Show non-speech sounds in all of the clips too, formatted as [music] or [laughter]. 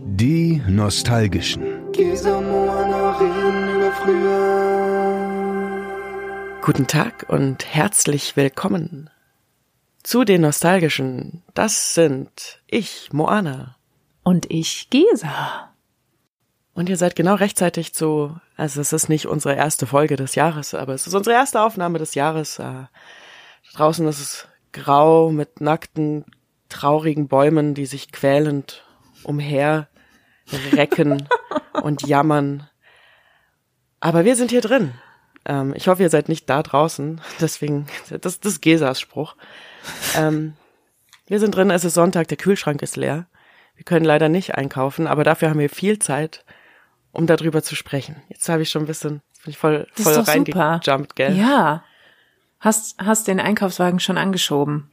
Die Nostalgischen. Guten Tag und herzlich willkommen zu den Nostalgischen. Das sind ich, Moana. Und ich, Gesa. Und ihr seid genau rechtzeitig zu, also es ist nicht unsere erste Folge des Jahres, aber es ist unsere erste Aufnahme des Jahres. Äh, draußen ist es grau mit nackten, traurigen Bäumen, die sich quälend umher recken [laughs] und jammern. Aber wir sind hier drin. Ähm, ich hoffe, ihr seid nicht da draußen. [laughs] Deswegen, das, das ist Gesas Spruch. Ähm, wir sind drin, es ist Sonntag, der Kühlschrank ist leer. Wir können leider nicht einkaufen, aber dafür haben wir viel Zeit, um darüber zu sprechen. Jetzt habe ich schon ein bisschen, bin ich voll, voll reingejumpt, gell? Ja. Hast, hast den Einkaufswagen schon angeschoben?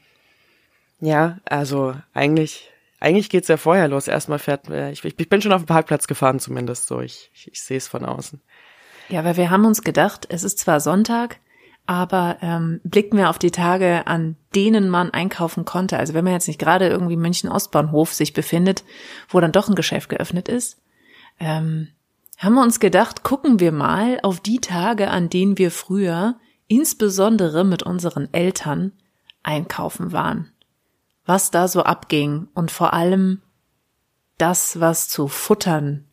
Ja, also eigentlich, eigentlich geht's ja vorher los. Erstmal fährt, ich, ich bin schon auf dem Parkplatz gefahren zumindest, so ich, ich, ich sehe es von außen. Ja, weil wir haben uns gedacht, es ist zwar Sonntag, aber ähm, blicken wir auf die Tage, an denen man einkaufen konnte. Also wenn man jetzt nicht gerade irgendwie München Ostbahnhof sich befindet, wo dann doch ein Geschäft geöffnet ist, ähm, haben wir uns gedacht, gucken wir mal auf die Tage, an denen wir früher, insbesondere mit unseren Eltern, einkaufen waren. Was da so abging und vor allem das, was zu futtern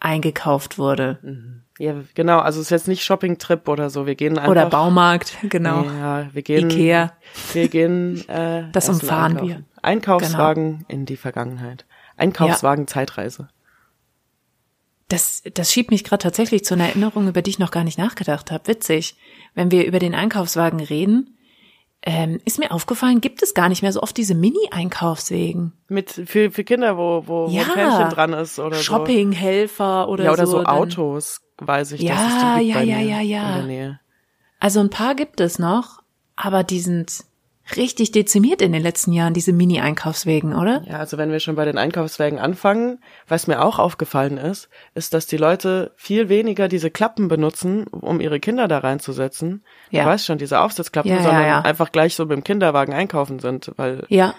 eingekauft wurde. Mhm. Ja, genau. Also es ist jetzt nicht Shopping-Trip oder so. Wir gehen einfach. Oder Baumarkt, genau. Ja, wir gehen. Ikea. Wir gehen. Äh, [laughs] das umfahren wir. Einkaufswagen genau. in die Vergangenheit. Einkaufswagen ja. Zeitreise. Das, das schiebt mich gerade tatsächlich zu einer Erinnerung, über die ich noch gar nicht nachgedacht habe. Witzig. Wenn wir über den Einkaufswagen reden, ähm, ist mir aufgefallen, gibt es gar nicht mehr so oft diese Mini-Einkaufswegen. Mit für, für Kinder, wo, wo, ja, wo Pärchen dran ist oder Shoppinghelfer oder so. Ja, oder so, so Autos, weiß ich. Ja, dass es die gibt ja, bei ja, mir ja, ja. In der Nähe. Also ein paar gibt es noch, aber die sind richtig dezimiert in den letzten Jahren, diese Mini-Einkaufswegen, oder? Ja, also wenn wir schon bei den Einkaufswägen anfangen, was mir auch aufgefallen ist, ist, dass die Leute viel weniger diese Klappen benutzen, um ihre Kinder da reinzusetzen. Ja. Du weißt schon, diese Aufsitzklappen, Ja, sondern ja. einfach gleich so mit dem Kinderwagen einkaufen sind, weil Ja.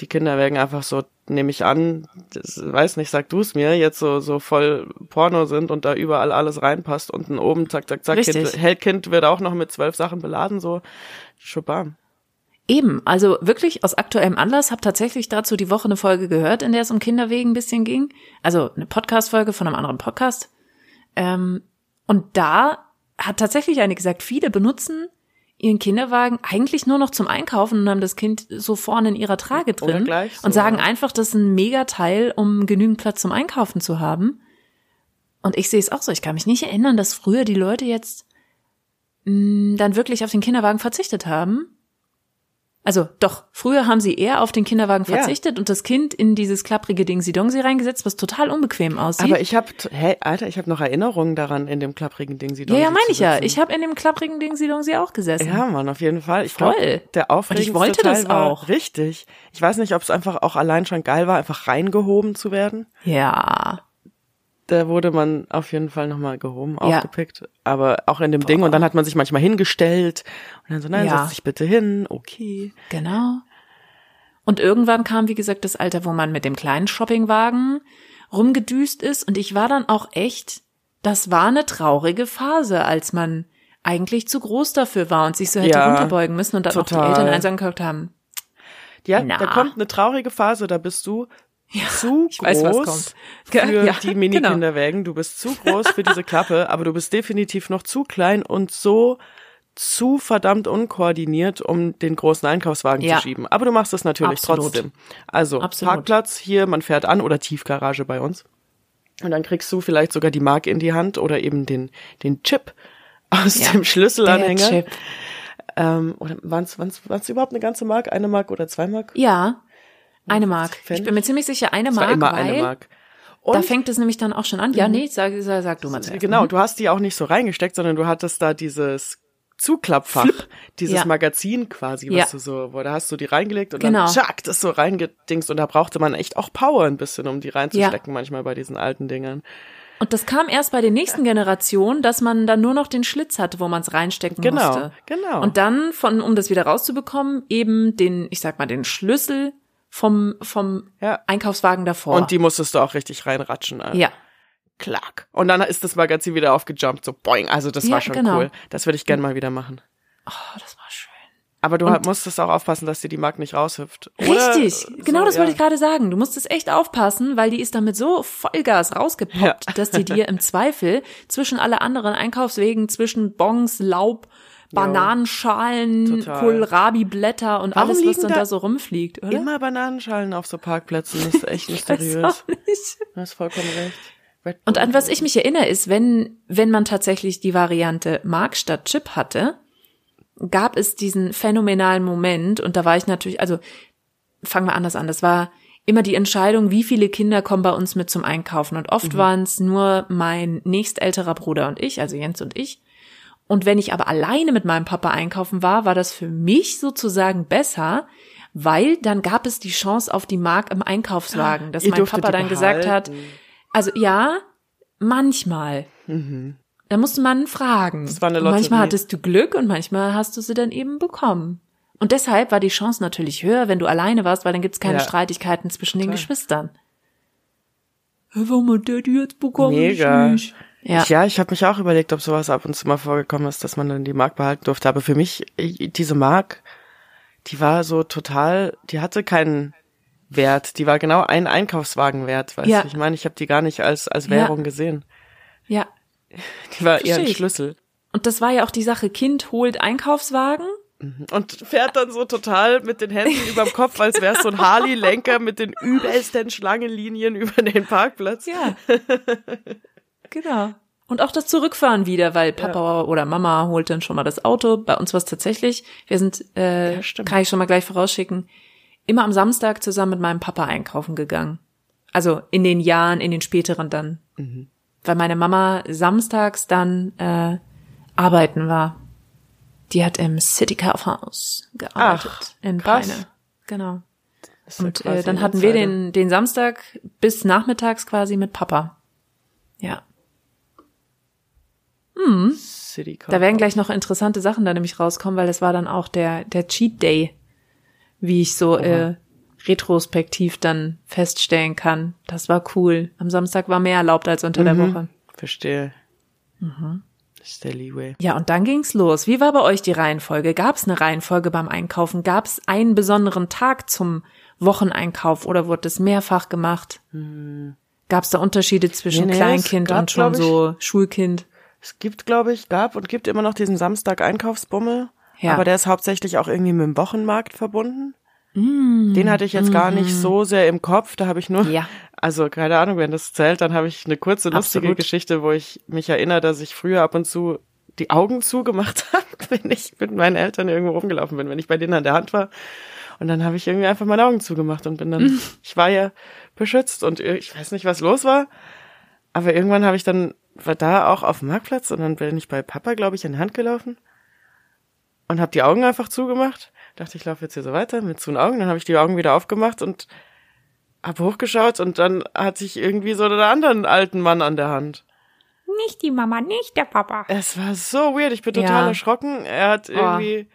die Kinderwagen einfach so, nehme ich an, das, weiß nicht, sag du es mir, jetzt so, so voll Porno sind und da überall alles reinpasst. Unten oben, zack, zack, zack, Richtig. kind, Hellkind wird auch noch mit zwölf Sachen beladen, so. Schubam. Eben, also wirklich aus aktuellem Anlass, habe tatsächlich dazu die Woche eine Folge gehört, in der es um Kinderwegen ein bisschen ging. Also eine Podcast-Folge von einem anderen Podcast. Ähm, und da hat tatsächlich eine gesagt, viele benutzen ihren Kinderwagen eigentlich nur noch zum Einkaufen und haben das Kind so vorne in ihrer Trage drin so, und sagen ja. einfach, das ist ein Megateil, um genügend Platz zum Einkaufen zu haben. Und ich sehe es auch so. Ich kann mich nicht erinnern, dass früher die Leute jetzt mh, dann wirklich auf den Kinderwagen verzichtet haben. Also doch, früher haben sie eher auf den Kinderwagen Ja. verzichtet und das Kind in dieses klapprige Ding Sidongsi reingesetzt, was total unbequem aussieht. Aber ich habe, hey, Alter, ich habe noch Erinnerungen daran in dem klapprigen Ding. Sie ja, ja, meine ich ja. Ich habe in dem klapprigen Ding Sidongsi auch gesessen. Ja, Mann, auf jeden Fall. Ich Voll. glaub, der aufregendste Und ich wollte Teil das auch. richtig. Ich weiß nicht, ob es einfach auch allein schon geil war, einfach reingehoben zu werden. Ja. Da wurde man auf jeden Fall nochmal gehoben, Ja. aufgepickt. Aber auch in dem Ding. Und dann hat man sich manchmal hingestellt. Und dann so, nein, Ja. setz dich bitte hin. Okay. Genau. Und irgendwann kam, wie gesagt, das Alter, wo man mit dem kleinen Shoppingwagen rumgedüst ist. Und ich war dann auch echt, das war eine traurige Phase, als man eigentlich zu groß dafür war und sich so hätte Ja, runterbeugen müssen und dann auch total. die Eltern eins angeguckt haben. Ja, Na. da kommt eine traurige Phase, da bist du zu ich weiß, was groß kommt. für Ja, genau. die Mini-Kinderwägen. Du bist zu groß für diese Klappe, [laughs] aber du bist definitiv noch zu klein und so zu verdammt unkoordiniert, um den großen Einkaufswagen Ja. zu schieben. Aber du machst es natürlich Absolut. trotzdem. Also Absolut. Parkplatz hier, man fährt an oder Tiefgarage bei uns. Und dann kriegst du vielleicht sogar die Mark in die Hand oder eben den, den Chip aus Ja, dem Schlüsselanhänger. Ähm, oder waren es überhaupt eine ganze Mark? Eine Mark oder zwei Mark? Ja, eine Mark. Ich bin mir ziemlich sicher, eine Es war Mark, immer eine Mark. da Und fängt es nämlich dann auch schon an. Ja, nee, sag, sag, sag du mal zuerst. Genau, du hast die auch nicht so reingesteckt, sondern du hattest da dieses Zuklappfach, dieses Ja. Magazin quasi, was Ja. du so, wo da hast du die reingelegt und Genau. dann tschack, das so reingedingst und da brauchte man echt auch Power ein bisschen, um die reinzustecken manchmal bei diesen alten Dingern. Und das kam erst bei den nächsten Generationen, dass man dann nur noch den Schlitz hatte, wo man es reinstecken Genau, musste. genau. Und dann, von, um das wieder rauszubekommen, eben den, ich sag mal, den Schlüssel vom, vom Ja. Einkaufswagen davor. Und die musstest du auch richtig reinratschen. äh. ja. Klack. Und dann ist das Magazin wieder aufgejumpt, so boing. Also das Ja, war schon genau. cool. Das würde ich gern mal wieder machen. Oh, das war schön. Aber du Und- musstest auch aufpassen, dass dir die Mark nicht raushüpft. Oder Richtig, so, genau das wollte ja. ich gerade sagen. Du musstest echt aufpassen, weil die ist damit so Vollgas rausgepoppt, Ja. dass die dir im Zweifel zwischen alle anderen Einkaufswegen, zwischen Bons, Laub, Bananenschalen. Kohlrabi-Blätter und Warum alles, was dann da da so rumfliegt, oder? Immer Bananenschalen auf so Parkplätzen, das ist echt [laughs] mysteriös. Du hast vollkommen recht. Red Und an was ich mich erinnere, ist, wenn, wenn man tatsächlich die Variante Mark statt Chip hatte, gab es diesen phänomenalen Moment, und da war ich natürlich, also fangen wir anders an, das war immer die Entscheidung, wie viele Kinder kommen bei uns mit zum Einkaufen. Und oft waren es nur mein nächstälterer Bruder und ich, also Jens und ich. Und wenn ich aber alleine mit meinem Papa einkaufen war, war das für mich sozusagen besser, weil dann gab es die Chance auf die Mark im Einkaufswagen, dass Ihr mein Papa dann gesagt hat, also ja, manchmal. Da musste man fragen. Das war eine manchmal hattest du Glück und manchmal hast du sie dann eben bekommen. Und deshalb war die Chance natürlich höher, wenn du alleine warst, weil dann gibt's keine Ja. Streitigkeiten zwischen den Total. Geschwistern. Hä, Warum hat der die jetzt bekommen? Mega. Ich nicht? Ja. Ja, ich habe mich auch überlegt, ob sowas ab und zu mal vorgekommen ist, dass man dann die Mark behalten durfte. Aber für mich, ich- diese Mark, die war so total, die hatte keinen Wert. Die war genau ein Einkaufswagen wert. Weißt Ja. du, ich meine, ich habe die gar nicht als, als Ja. Währung gesehen. ja. [laughs] Die war eher Versteh ein ich. Schlüssel. Und das war ja auch die Sache, Kind holt Einkaufswagen. Und fährt dann so total mit den Händen überm Kopf, als wär's so ein Harley-Lenker mit den übelsten Schlangenlinien über den Parkplatz. Ja. [laughs] genau. Und auch das Zurückfahren wieder, weil Papa oder Mama holt dann schon mal das Auto. Bei uns war es tatsächlich, wir sind, äh, Ja, kann ich schon mal gleich vorausschicken, immer am Samstag zusammen mit meinem Papa einkaufen gegangen. Also in den Jahren, in den späteren dann. Weil meine Mama samstags dann äh, arbeiten war. Die hat im City Kaufhaus gearbeitet Ach, in krass. Peine. Genau. Ja Und äh, dann hatten wir den, den Samstag bis nachmittags quasi mit Papa. Ja. City Da werden gleich noch interessante Sachen da nämlich rauskommen, weil das war dann auch der, der Cheat Day, wie ich so äh, retrospektiv dann feststellen kann. Das war cool. Am Samstag war mehr erlaubt als unter der Woche. Verstehe. Mhm. Das ist der Leeway. Ja, und dann ging's los. Wie war bei euch die Reihenfolge? Gab's eine Reihenfolge beim Einkaufen? Gab's einen besonderen Tag zum Wocheneinkauf oder wurde es mehrfach gemacht? Gab's da Unterschiede zwischen Nee, nee, Kleinkind gab, und schon so Schulkind? Es gibt, glaube ich, gab und gibt immer noch diesen Samstag-Einkaufsbummel. Ja. Aber der ist hauptsächlich auch irgendwie mit dem Wochenmarkt verbunden. Den hatte ich jetzt gar nicht so sehr im Kopf. Da habe ich nur, Mm, Ja. [laughs] also keine Ahnung, wenn das zählt, dann habe ich eine kurze, lustige Absolut. Geschichte, wo ich mich erinnere, dass ich früher ab und zu die Augen zugemacht [laughs] habe, wenn ich mit meinen Eltern irgendwo rumgelaufen bin, wenn ich bei denen an der Hand war. Und dann habe ich irgendwie einfach meine Augen zugemacht und bin dann, ich war ja beschützt und ich weiß nicht, was los war. Aber irgendwann habe ich dann, war da auch auf dem Marktplatz und dann bin ich bei Papa, glaube ich, an die Hand gelaufen und habe die Augen einfach zugemacht. Dachte, ich laufe jetzt hier so weiter mit zu den Augen. Dann habe ich die Augen wieder aufgemacht und hab hochgeschaut und dann hatte ich irgendwie so einen anderen alten Mann an der Hand. Nicht die Mama, nicht der Papa. Es war so weird. Ich bin total Ja. erschrocken. Er hat irgendwie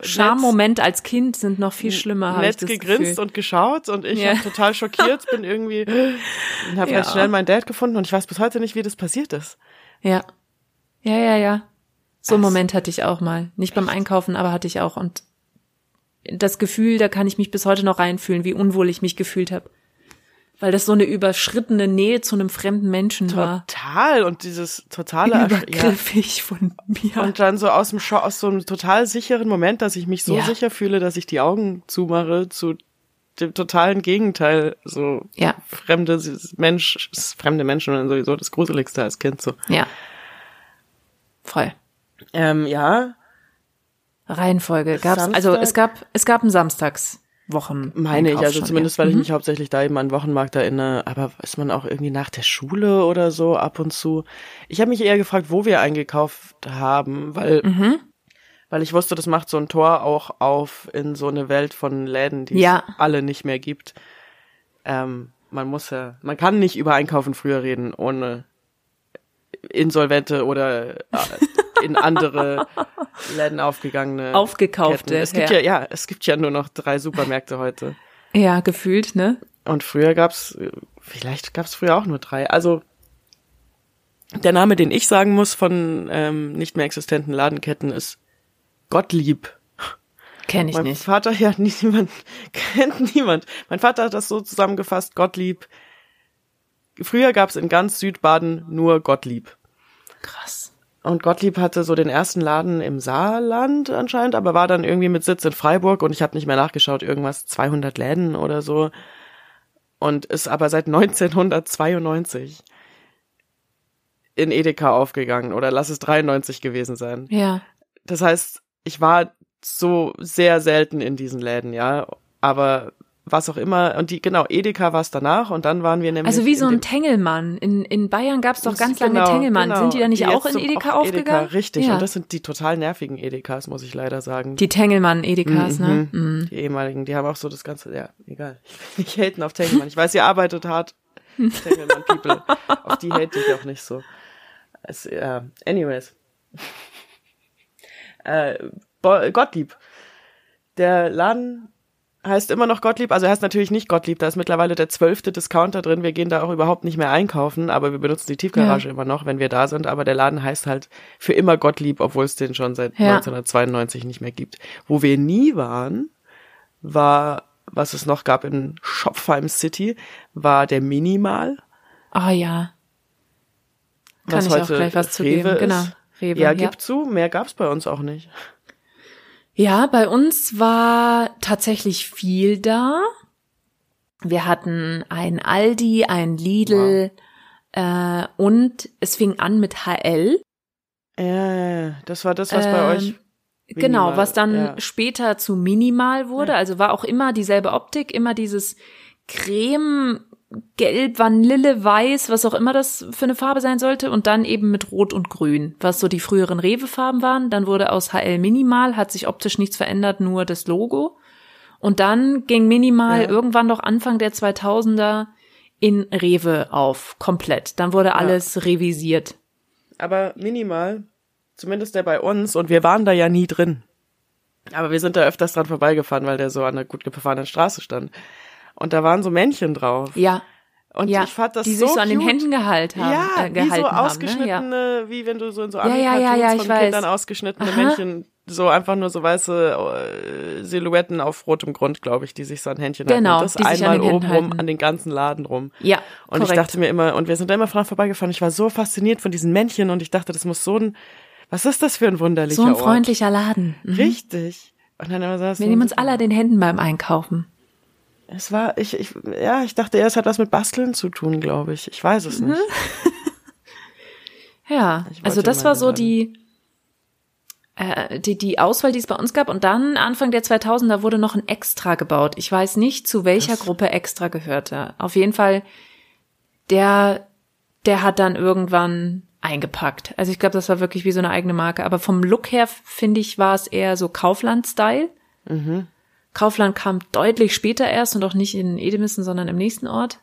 Schammoment als Kind sind noch viel schlimmer. ich nett das gegrinst Gefühl. und geschaut und ich Ja. total schockiert, [laughs] bin irgendwie und habe Ja. halt schnell meinen Dad gefunden und ich weiß bis heute nicht, wie das passiert ist. Ja. Ja, ja, ja. So einen Moment hatte ich auch mal. Nicht beim Einkaufen, aber hatte ich auch. Und das Gefühl, da kann ich mich bis heute noch reinfühlen, wie unwohl ich mich gefühlt habe. Weil das so eine überschrittene Nähe zu einem fremden Menschen war. Total und dieses totale Ersch- ja. Übergriffig von mir. Und dann so aus dem Scho aus so einem total sicheren Moment, dass ich mich so Ja. sicher fühle, dass ich die Augen zumache zu dem totalen Gegenteil, so Ja. fremde Mensch, fremde Menschen und sowieso das Gruseligste als Kind so. ja. Voll. Ähm, ja, Reihenfolge gab's. Samstag? Also es gab es gab einen Samstagswochen. meine ich, also zumindest, weil ich Mhm. mich hauptsächlich da eben an Wochenmarkt erinnere, aber ist man auch irgendwie nach der Schule oder so ab und zu. Ich habe mich eher gefragt, wo wir eingekauft haben, weil Mhm. weil ich wusste, das macht so ein Tor auch auf in so eine Welt von Läden, die Ja. es alle nicht mehr gibt. Ähm, man muss ja, man kann nicht über Einkaufen früher reden, ohne insolvente oder äh, in andere [laughs] Läden aufgegangene Aufgekaufte, Ketten. Es gibt ja. ja. ja, es gibt ja nur noch drei Supermärkte heute. Ja, gefühlt, ne? Und früher gab's, vielleicht gab's früher auch nur drei. Also der Name, den ich sagen muss von ähm, nicht mehr existenten Ladenketten, ist Gottlieb. Kenne ich mein nicht. Vater, [laughs] ja, niemand, kennt niemand. Mein Vater hat das so zusammengefasst, Gottlieb. Früher gab's in ganz Südbaden nur Gottlieb. Krass. Und Gottlieb hatte so den ersten Laden im Saarland anscheinend, aber war dann irgendwie mit Sitz in Freiburg und ich habe nicht mehr nachgeschaut, irgendwas 200 Läden oder so. Und ist aber seit 1992 in Edeka aufgegangen oder lass es 93 gewesen sein. Ja. Das heißt, ich war so sehr selten in diesen Läden, ja, aber was auch immer und die genau Edeka war es danach und dann waren wir nämlich Also wie so ein Tengelmann. In, in Bayern gab's doch ganz Genau, lange Tengelmann. genau. Sind die da nicht Die auch in Edeka auch aufgegangen? richtig. Ja. Und das sind die total nervigen Edekas, muss ich leider sagen. die Tengelmann-Edekas, ne? Mhm. Die ehemaligen, die haben auch so das ganze, ja, egal. Ich haten auf Tengelmann. Ich weiß, ihr arbeitet hart. [laughs] Tengelmann People. auf die hate ich auch nicht so. Es, äh, anyways. äh, Gottlieb. Der Laden heißt immer noch Gottlieb, also er heißt natürlich nicht Gottlieb, da ist mittlerweile der zwölfte Discounter drin, wir gehen da auch überhaupt nicht mehr einkaufen, aber wir benutzen die Tiefgarage Ja. immer noch, wenn wir da sind, aber der Laden heißt halt für immer Gottlieb, obwohl es den schon seit Ja. 1992 nicht mehr gibt. Wo wir nie waren, war, was es noch gab in Schopfheim City, war der Minimal. Ah ja. Kann was ich auch heute gleich was zu Rewe geben. Genau. Rewe, ja, ja. gib zu, mehr gab's bei uns auch nicht. Ja, bei uns war tatsächlich viel da. Wir hatten ein Aldi, ein Lidl äh, und es fing an mit HL. Ja, ja, das war das, was bei Ähm, euch. Genau, Minimal, was dann ja. später zu Minimal wurde. Ja. Also war auch immer dieselbe Optik, immer dieses Creme, Gelb, Vanille, Weiß, was auch immer das für eine Farbe sein sollte. Und dann eben mit Rot und Grün, was so die früheren Rewe-Farben waren. Dann wurde aus HL Minimal, hat sich optisch nichts verändert, nur das Logo. Und dann ging Minimal Ja. irgendwann doch Anfang der 2000er in Rewe auf, komplett. Dann wurde alles revisiert. Aber minimal, zumindest der bei uns, und wir waren da ja nie drin. Aber wir sind da öfters dran vorbeigefahren, weil der so an einer gut befahrenen Straße stand. Und da waren so Männchen drauf. Ja, Und ja, ich fand das die so sich so an den cute. Händen gehalten haben. Ja, äh, wie gehalten so haben, ne? ausgeschnittene, wie wenn du so in so Ja, ja, ja, ja, ich von weiß. Kindern ausgeschnittene Aha. Männchen, so einfach nur so weiße äh, Silhouetten auf rotem Grund, glaube ich, die sich so an Händchen halten. Genau, Und das die einmal oben rum an den ganzen Laden rum. Ja, Und korrekt. ich dachte mir immer, und wir sind da immer dran vorbeigefahren, ich war so fasziniert von diesen Männchen und ich dachte, das muss so ein, was ist das für ein wunderlicher so ein Ort? freundlicher Laden. Mhm. Richtig. Und dann immer saß Wir nehmen uns alle an den Händen beim Einkaufen. Es war, ich, ich, ja, ich dachte, eher, es hat was mit Basteln zu tun, glaube ich. Ich weiß es nicht. [laughs] Ja, also das war so sagen. die, äh, die, die Auswahl, die es bei uns gab. Und dann Anfang der 2000er wurde noch ein Extra gebaut. Ich weiß nicht, zu welcher Gruppe Extra gehörte. Auf jeden Fall, der, der hat dann irgendwann eingepackt. Also ich glaube, das war wirklich wie so eine eigene Marke. Aber vom Look her, finde ich, war es eher so Kaufland-Style. Kaufland kam deutlich später erst und auch nicht in Edemissen, sondern im nächsten Ort.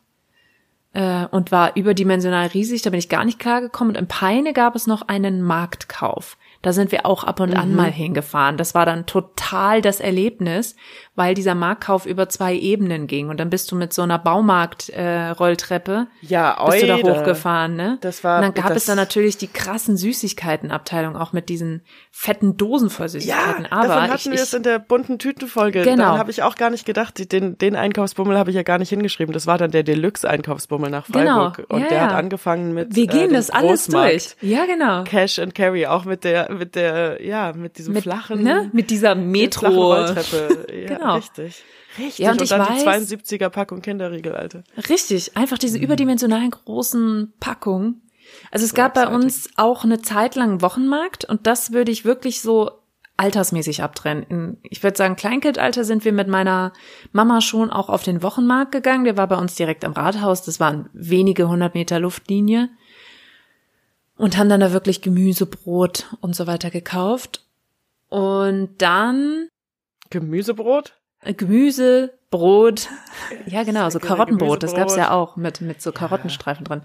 Äh, und war überdimensional riesig, da bin ich gar nicht klargekommen. Und in Peine gab es noch einen Marktkauf. Da sind wir auch ab und Mhm. an mal hingefahren. Das war dann total das Erlebnis, weil dieser Marktkauf über zwei Ebenen ging. Und dann bist du mit so einer Baumarkt-Rolltreppe Ja, bist du da hochgefahren, ne? Das war- Und dann gab es dann natürlich die krassen Süßigkeitenabteilung, auch mit diesen fetten Dosen voll Ja, Süßigkeiten. davon Aber hatten ich, wir es in der bunten Tütenfolge. Genau. Dann habe ich auch gar nicht gedacht, den, den Einkaufsbummel habe ich ja gar nicht hingeschrieben. Das war dann der Deluxe-Einkaufsbummel nach Genau. Freiburg. Und Ja, der ja. hat angefangen mit wir äh, gehen dem das alles durch. Ja, genau. Cash and Carry, auch mit der, mit der, ja, mit diesem Mit, flachen, ne? mit dieser Metro. Rolltreppe. [laughs] Ja, Genau. richtig. Richtig. Ja, und und, ich dann weiß- die 72er Packung Kinderriegel, Alter. Richtig, einfach diese überdimensionalen großen Packungen. Also es gab bei uns auch eine Zeit lang Wochenmarkt und das würde ich wirklich so altersmäßig abtrennen. Ich würde sagen, Kleinkindalter sind wir mit meiner Mama schon auch auf den Wochenmarkt gegangen. Der war bei uns direkt am Rathaus. Das waren wenige hundert Meter Luftlinie. Und haben dann da wirklich Gemüse, Brot und so weiter gekauft. Und dann Gemüsebrot? äh, Gemüse, Brot. [laughs] Ja, genau, so Karottenbrot. Das gab's ja auch mit, mit so Karottenstreifen drin.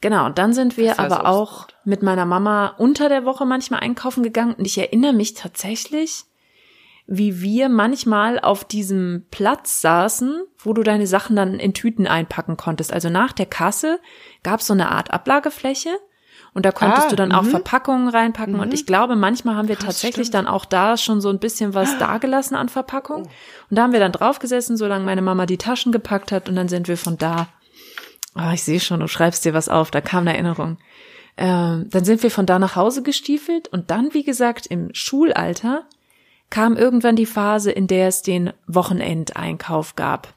Genau, und dann sind wir Das heißt aber auch mit meiner Mama unter der Woche manchmal einkaufen gegangen. Und ich erinnere mich tatsächlich, wie wir manchmal auf diesem Platz saßen, wo du deine Sachen dann in Tüten einpacken konntest. Also nach der Kasse gab es so eine Art Ablagefläche und da konntest Ah, du dann auch mhm. Verpackungen reinpacken. Und ich glaube, manchmal haben wir Krass, tatsächlich stimmt. dann auch da schon so ein bisschen was dagelassen an Verpackung. Und da haben wir dann draufgesessen, solange meine Mama die Taschen gepackt hat und dann sind wir von da. Ah, ich sehe schon, du schreibst dir was auf, da kam eine Erinnerung. Ähm, dann sind wir von da nach Hause gestiefelt und dann, wie gesagt, im Schulalter kam irgendwann die Phase, in der es den Wochenendeinkauf gab.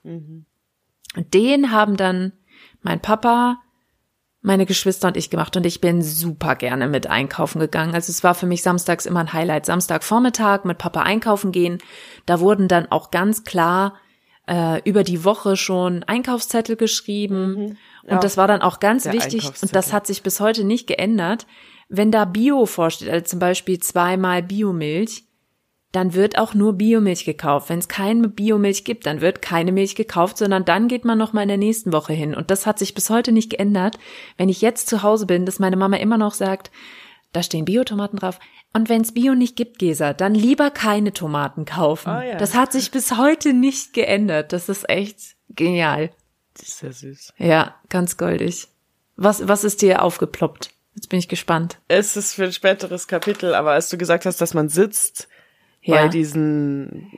Und den haben dann mein Papa, meine Geschwister und ich gemacht und ich bin super gerne mit einkaufen gegangen. Also es war für mich samstags immer ein Highlight. Samstagvormittag mit Papa einkaufen gehen. Da wurden dann auch ganz klar äh, über die Woche schon Einkaufszettel geschrieben. Ja. Und das war dann auch ganz Der wichtig und das hat sich bis heute nicht geändert. Wenn da Bio vorsteht, also zum Beispiel zweimal Biomilch, dann wird auch nur Biomilch gekauft. Wenn es keine Biomilch gibt, dann wird keine Milch gekauft, sondern dann geht man noch mal in der nächsten Woche hin. Und das hat sich bis heute nicht geändert. Wenn ich jetzt zu Hause bin, dass meine Mama immer noch sagt, da stehen Biotomaten drauf. Und wenn es Bio nicht gibt, Gesa, dann lieber keine Tomaten kaufen. Ah, ja. Das hat sich bis heute nicht geändert. Das ist echt genial. Das ist sehr süß. Ja, ganz goldig. Was, was ist dir aufgeploppt? Jetzt bin ich gespannt. Es ist für ein späteres Kapitel, aber als du gesagt hast, dass man sitzt Ja. bei diesen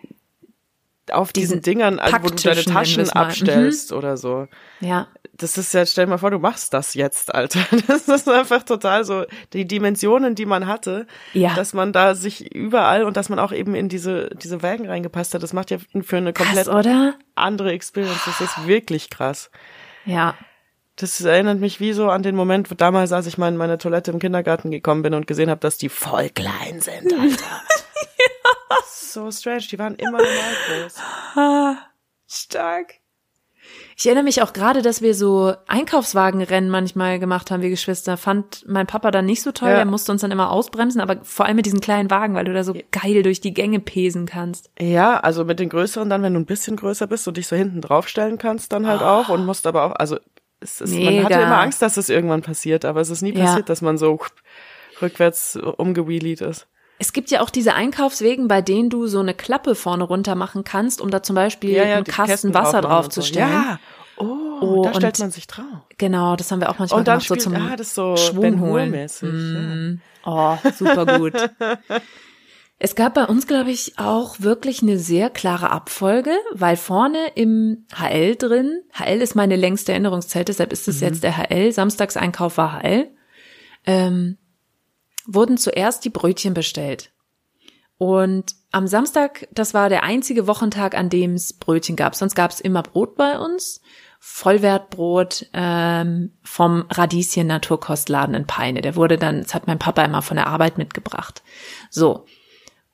auf diesen, Diesen Dingern, also wo du deine Taschen abstellst oder so. Ja. Das ist ja, stell dir mal vor, du machst das jetzt, Alter. [laughs] Das ist einfach total so, die Dimensionen, die man hatte, Ja. dass man da sich überall und dass man auch eben in diese, diese Wägen reingepasst hat, das macht ja für eine komplett Krass, andere Experience. Das ist wirklich krass. Ja. Das erinnert mich wie so an den Moment, wo damals, als ich mal in meine Toilette im Kindergarten gekommen bin und gesehen habe, dass die voll klein sind, Alter. [laughs] So strange, die waren immer normal groß. [laughs] Stark. Ich erinnere mich auch gerade, dass wir so Einkaufswagenrennen manchmal gemacht haben, wir Geschwister. Fand mein Papa dann nicht so toll. Ja. Er musste uns dann immer ausbremsen, aber vor allem mit diesen kleinen Wagen, weil du da so geil durch die Gänge pesen kannst. Ja, also mit den größeren dann, wenn du ein bisschen größer bist und dich so hinten draufstellen kannst, dann halt auch und musst aber auch, also es ist, man Mega. hatte immer Angst, dass es irgendwann passiert, aber es ist nie Ja. passiert, dass man so rückwärts umgewheelied ist. Es gibt ja auch diese Einkaufswegen, bei denen du so eine Klappe vorne runter machen kannst, um da zum Beispiel einen die Kasten Kästen Wasser drauf machen und so. draufzustellen. Ja. Oh, Oh, da stellt man sich drauf. Genau, das haben wir auch manchmal Und dann gemacht, so spielt, zum ah, das so Schwung holen. Mm. Oh, super gut. [laughs] Es gab bei uns, glaube ich, auch wirklich eine sehr klare Abfolge, weil vorne im HL drin, HL ist meine längste Erinnerungszeit, deshalb ist es jetzt der HL, Samstagseinkauf war HL, ähm, wurden zuerst die Brötchen bestellt. Und am Samstag, das war der einzige Wochentag, an dem es Brötchen gab. Sonst gab es immer Brot bei uns. Vollwertbrot ähm, vom Radieschen Naturkostladen in Peine. Der wurde dann, das hat mein Papa immer von der Arbeit mitgebracht. So.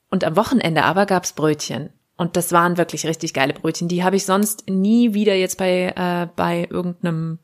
Und am Wochenende aber gab's Brötchen. Und das waren wirklich richtig geile Brötchen. Die habe ich sonst nie wieder jetzt bei, äh, bei irgendeinem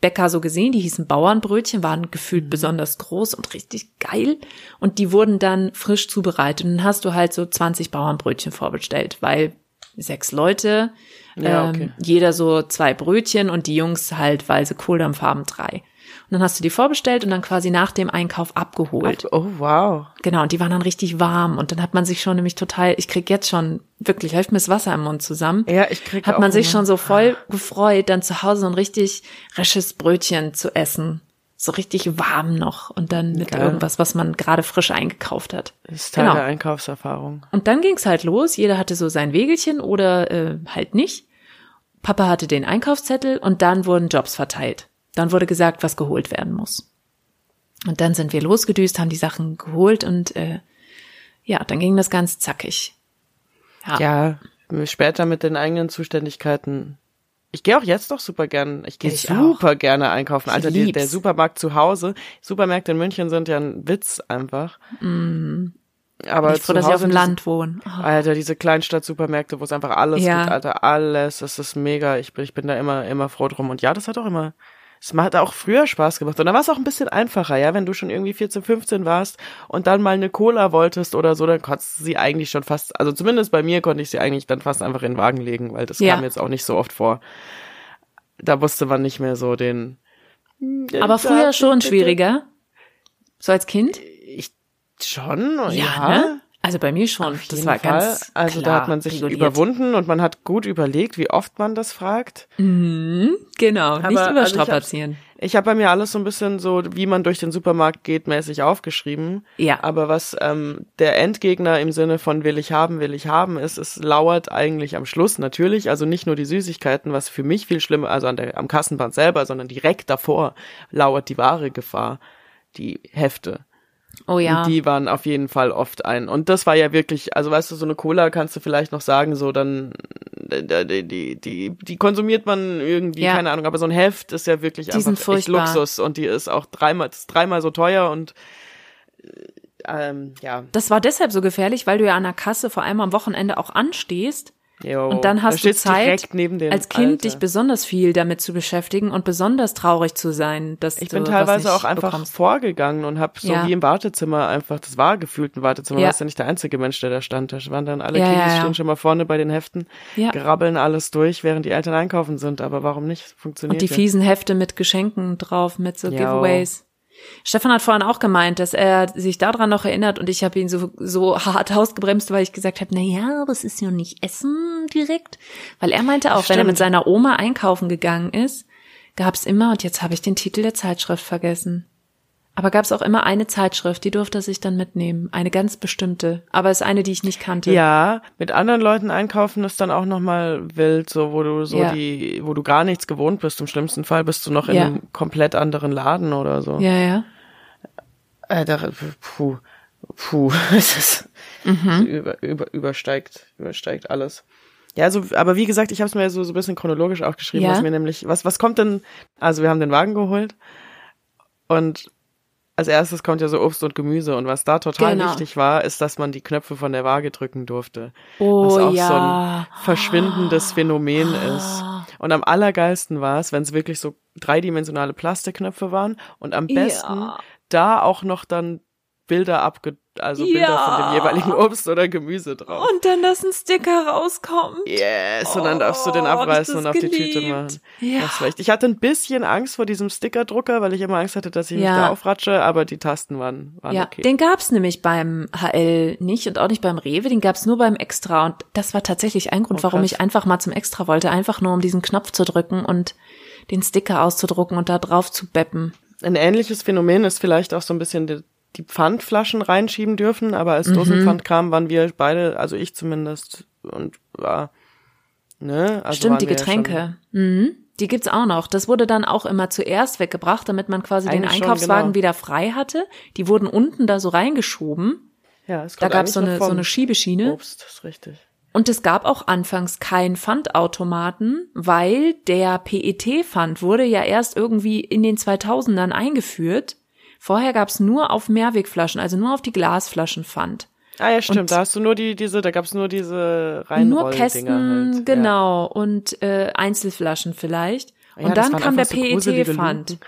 Bäcker so gesehen. Die hießen Bauernbrötchen, waren gefühlt besonders groß und richtig geil. Und die wurden dann frisch zubereitet. Und dann hast du halt so 20 Bauernbrötchen vorbestellt, weil sechs Leute, Ja, ähm, okay. jeder so zwei Brötchen und die Jungs halt, weil sie Kohldampf haben, drei. Und dann hast du die vorbestellt und dann quasi nach dem Einkauf abgeholt. Oh, wow. Genau, und die waren dann richtig warm und dann hat man sich schon nämlich total, ich krieg jetzt schon, wirklich, läuft mir das Wasser im Mund zusammen. Ja, ich krieg Hat man sich immer- schon so voll gefreut, dann zu Hause so ein richtig resches Brötchen zu essen. So richtig warm noch und dann mit Geil. irgendwas, was man gerade frisch eingekauft hat. Das ist Teil Genau. der Einkaufserfahrung. Und dann ging's halt los. Jeder hatte so sein Wegelchen oder äh, halt nicht. Papa hatte den Einkaufszettel und dann wurden Jobs verteilt. Dann wurde gesagt, was geholt werden muss. Und dann sind wir losgedüst, haben die Sachen geholt und äh, ja, dann ging das ganz zackig. Ja. Ja, später mit den eigenen Zuständigkeiten. Ich gehe auch jetzt noch super gern. Ich gehe super gerne einkaufen. Alter, die, der Supermarkt zu Hause. Supermärkte in München sind ja ein Witz einfach. Aber ich froh, dass ich auf dem Land wohne. Oh. Alter, diese Kleinstadt-Supermärkte, wo es einfach alles Ja. gibt, Alter, alles. Das ist mega. Ich bin, ich bin da immer, immer froh drum. Und ja, das hat auch immer, es hat auch früher Spaß gemacht. Und dann war es auch ein bisschen einfacher, ja, wenn du schon irgendwie 14, 15 warst und dann mal eine Cola wolltest oder so, dann konntest du sie eigentlich schon fast, also zumindest bei mir konnte ich sie eigentlich dann fast einfach in den Wagen legen, weil das Ja. kam jetzt auch nicht so oft vor. Da wusste man nicht mehr so den. Aber früher schon schwieriger. So als Kind? Ich schon, ja. ne? Also bei mir schon. Das jeden war Fall. ganz Also da hat man sich reguliert. überwunden und man hat gut überlegt, wie oft man das fragt. Mhm, genau, Aber, nicht also ich überstrapazieren. Ich habe bei mir alles so ein bisschen so, wie man durch den Supermarkt geht, mäßig aufgeschrieben. Ja. Aber was ähm, der Endgegner im Sinne von will ich haben, will ich haben ist, es lauert eigentlich am Schluss natürlich, also nicht nur die Süßigkeiten, was für mich viel schlimmer, also an der, am Kassenband selber, sondern direkt davor lauert die wahre Gefahr, die Hefte. Oh ja. Und die waren auf jeden Fall oft ein. Und das war ja wirklich, also weißt du, so eine Cola kannst du vielleicht noch sagen, so dann, die, die, die, die konsumiert man irgendwie, Ja. keine Ahnung, aber so ein Heft ist ja wirklich Die einfach echt. Luxus und die ist auch dreimal, ist dreimal so teuer und ähm, ja. Das war deshalb so gefährlich, weil du ja an der Kasse vor allem am Wochenende auch anstehst Jo, und dann da hast du Zeit, direkt neben dem als Kind Alter. dich besonders viel damit zu beschäftigen und besonders traurig zu sein, dass Ich bin teilweise auch einfach bekommst. vorgegangen und habe so Ja. wie im Wartezimmer einfach, das war gefühlt ein Wartezimmer, Ja. warst ja nicht der einzige Mensch, der da stand. Da waren dann alle Ja, Kiddies ja, stehen schon mal vorne bei den Heften, Ja. grabbeln alles durch, während die Eltern einkaufen sind. Aber warum nicht? Funktioniert Und die fiesen Hefte mit Geschenken drauf, mit so. Giveaways. Stefan hat vorhin auch gemeint, dass er sich daran noch erinnert und ich habe ihn so, so hart [laughs] ausgebremst, weil ich gesagt habe, na ja, aber es ist ja nicht Essen direkt. Weil er meinte auch, wenn er Stimmt. mit seiner Oma einkaufen gegangen ist, gab's immer, und jetzt habe ich den Titel der Zeitschrift vergessen, aber gab's auch immer eine Zeitschrift, die durfte sich dann mitnehmen. Eine ganz bestimmte, aber es ist eine, die ich nicht kannte. Ja, mit anderen Leuten einkaufen ist dann auch nochmal wild, so wo du so Ja. die, wo du gar nichts gewohnt bist. Im schlimmsten Fall bist du noch in Ja. einem komplett anderen Laden oder so. Ja, ja. Äh, da, puh, puh, [laughs] es ist, Mhm. über, über, übersteigt, übersteigt alles. Ja, so, aber wie gesagt, ich habe es mir so, so ein bisschen chronologisch aufgeschrieben, Ja. was mir nämlich, was, was kommt denn, also wir haben den Wagen geholt und als erstes kommt ja so Obst und Gemüse und was da total Genau. wichtig war, ist, dass man die Knöpfe von der Waage drücken durfte. Oh was auch ja. so ein verschwindendes Phänomen ist. Und am allergeilsten war es, wenn es wirklich so dreidimensionale Plastikknöpfe waren und am besten Ja. da auch noch dann Bilder abge also Bilder Ja. von dem jeweiligen Obst oder Gemüse drauf. Und dann, dass ein Sticker rauskommt. Yes, und dann darfst du den Oh, abreißen und auf die Tüte geliebt. machen. Ja. Das war echt. Ich hatte ein bisschen Angst vor diesem Stickerdrucker, weil ich immer Angst hatte, dass ich Ja. mich da aufratsche, aber die Tasten waren, waren Ja, okay. den gab's nämlich beim HL nicht und auch nicht beim Rewe, den gab's nur beim Extra und das war tatsächlich ein Grund, Oh, warum ich einfach mal zum Extra wollte, einfach nur um diesen Knopf zu drücken und den Sticker auszudrucken und da drauf zu beppen. Ein ähnliches Phänomen ist vielleicht auch so ein bisschen die, Pfandflaschen reinschieben dürfen, aber Mhm. als Dosenpfand kam, waren wir beide, also ich zumindest, und war, ne? Also Stimmt, die wir ja Getränke. mhm. Die gibt's auch noch. Das wurde dann auch immer zuerst weggebracht, damit man quasi den Eigentlich schon, Einkaufswagen genau. wieder frei hatte. Die wurden unten da so reingeschoben. Ja, es Da gab's so eine, so eine Schiebeschiene. Obst, das ist richtig. Und es gab auch anfangs keinen Pfandautomaten, weil der PET-Pfand wurde ja erst irgendwie in den 2000ern eingeführt. Vorher gab's nur auf Mehrwegflaschen, also nur auf die Glasflaschen Pfand. Ah ja, stimmt. Und- da hast du nur die, diese, da gab's nur diese Nur Reinrolldinger Kästen, halt. genau, und äh, Einzelflaschen vielleicht. Ja, und das dann kam der so PET-Pfand.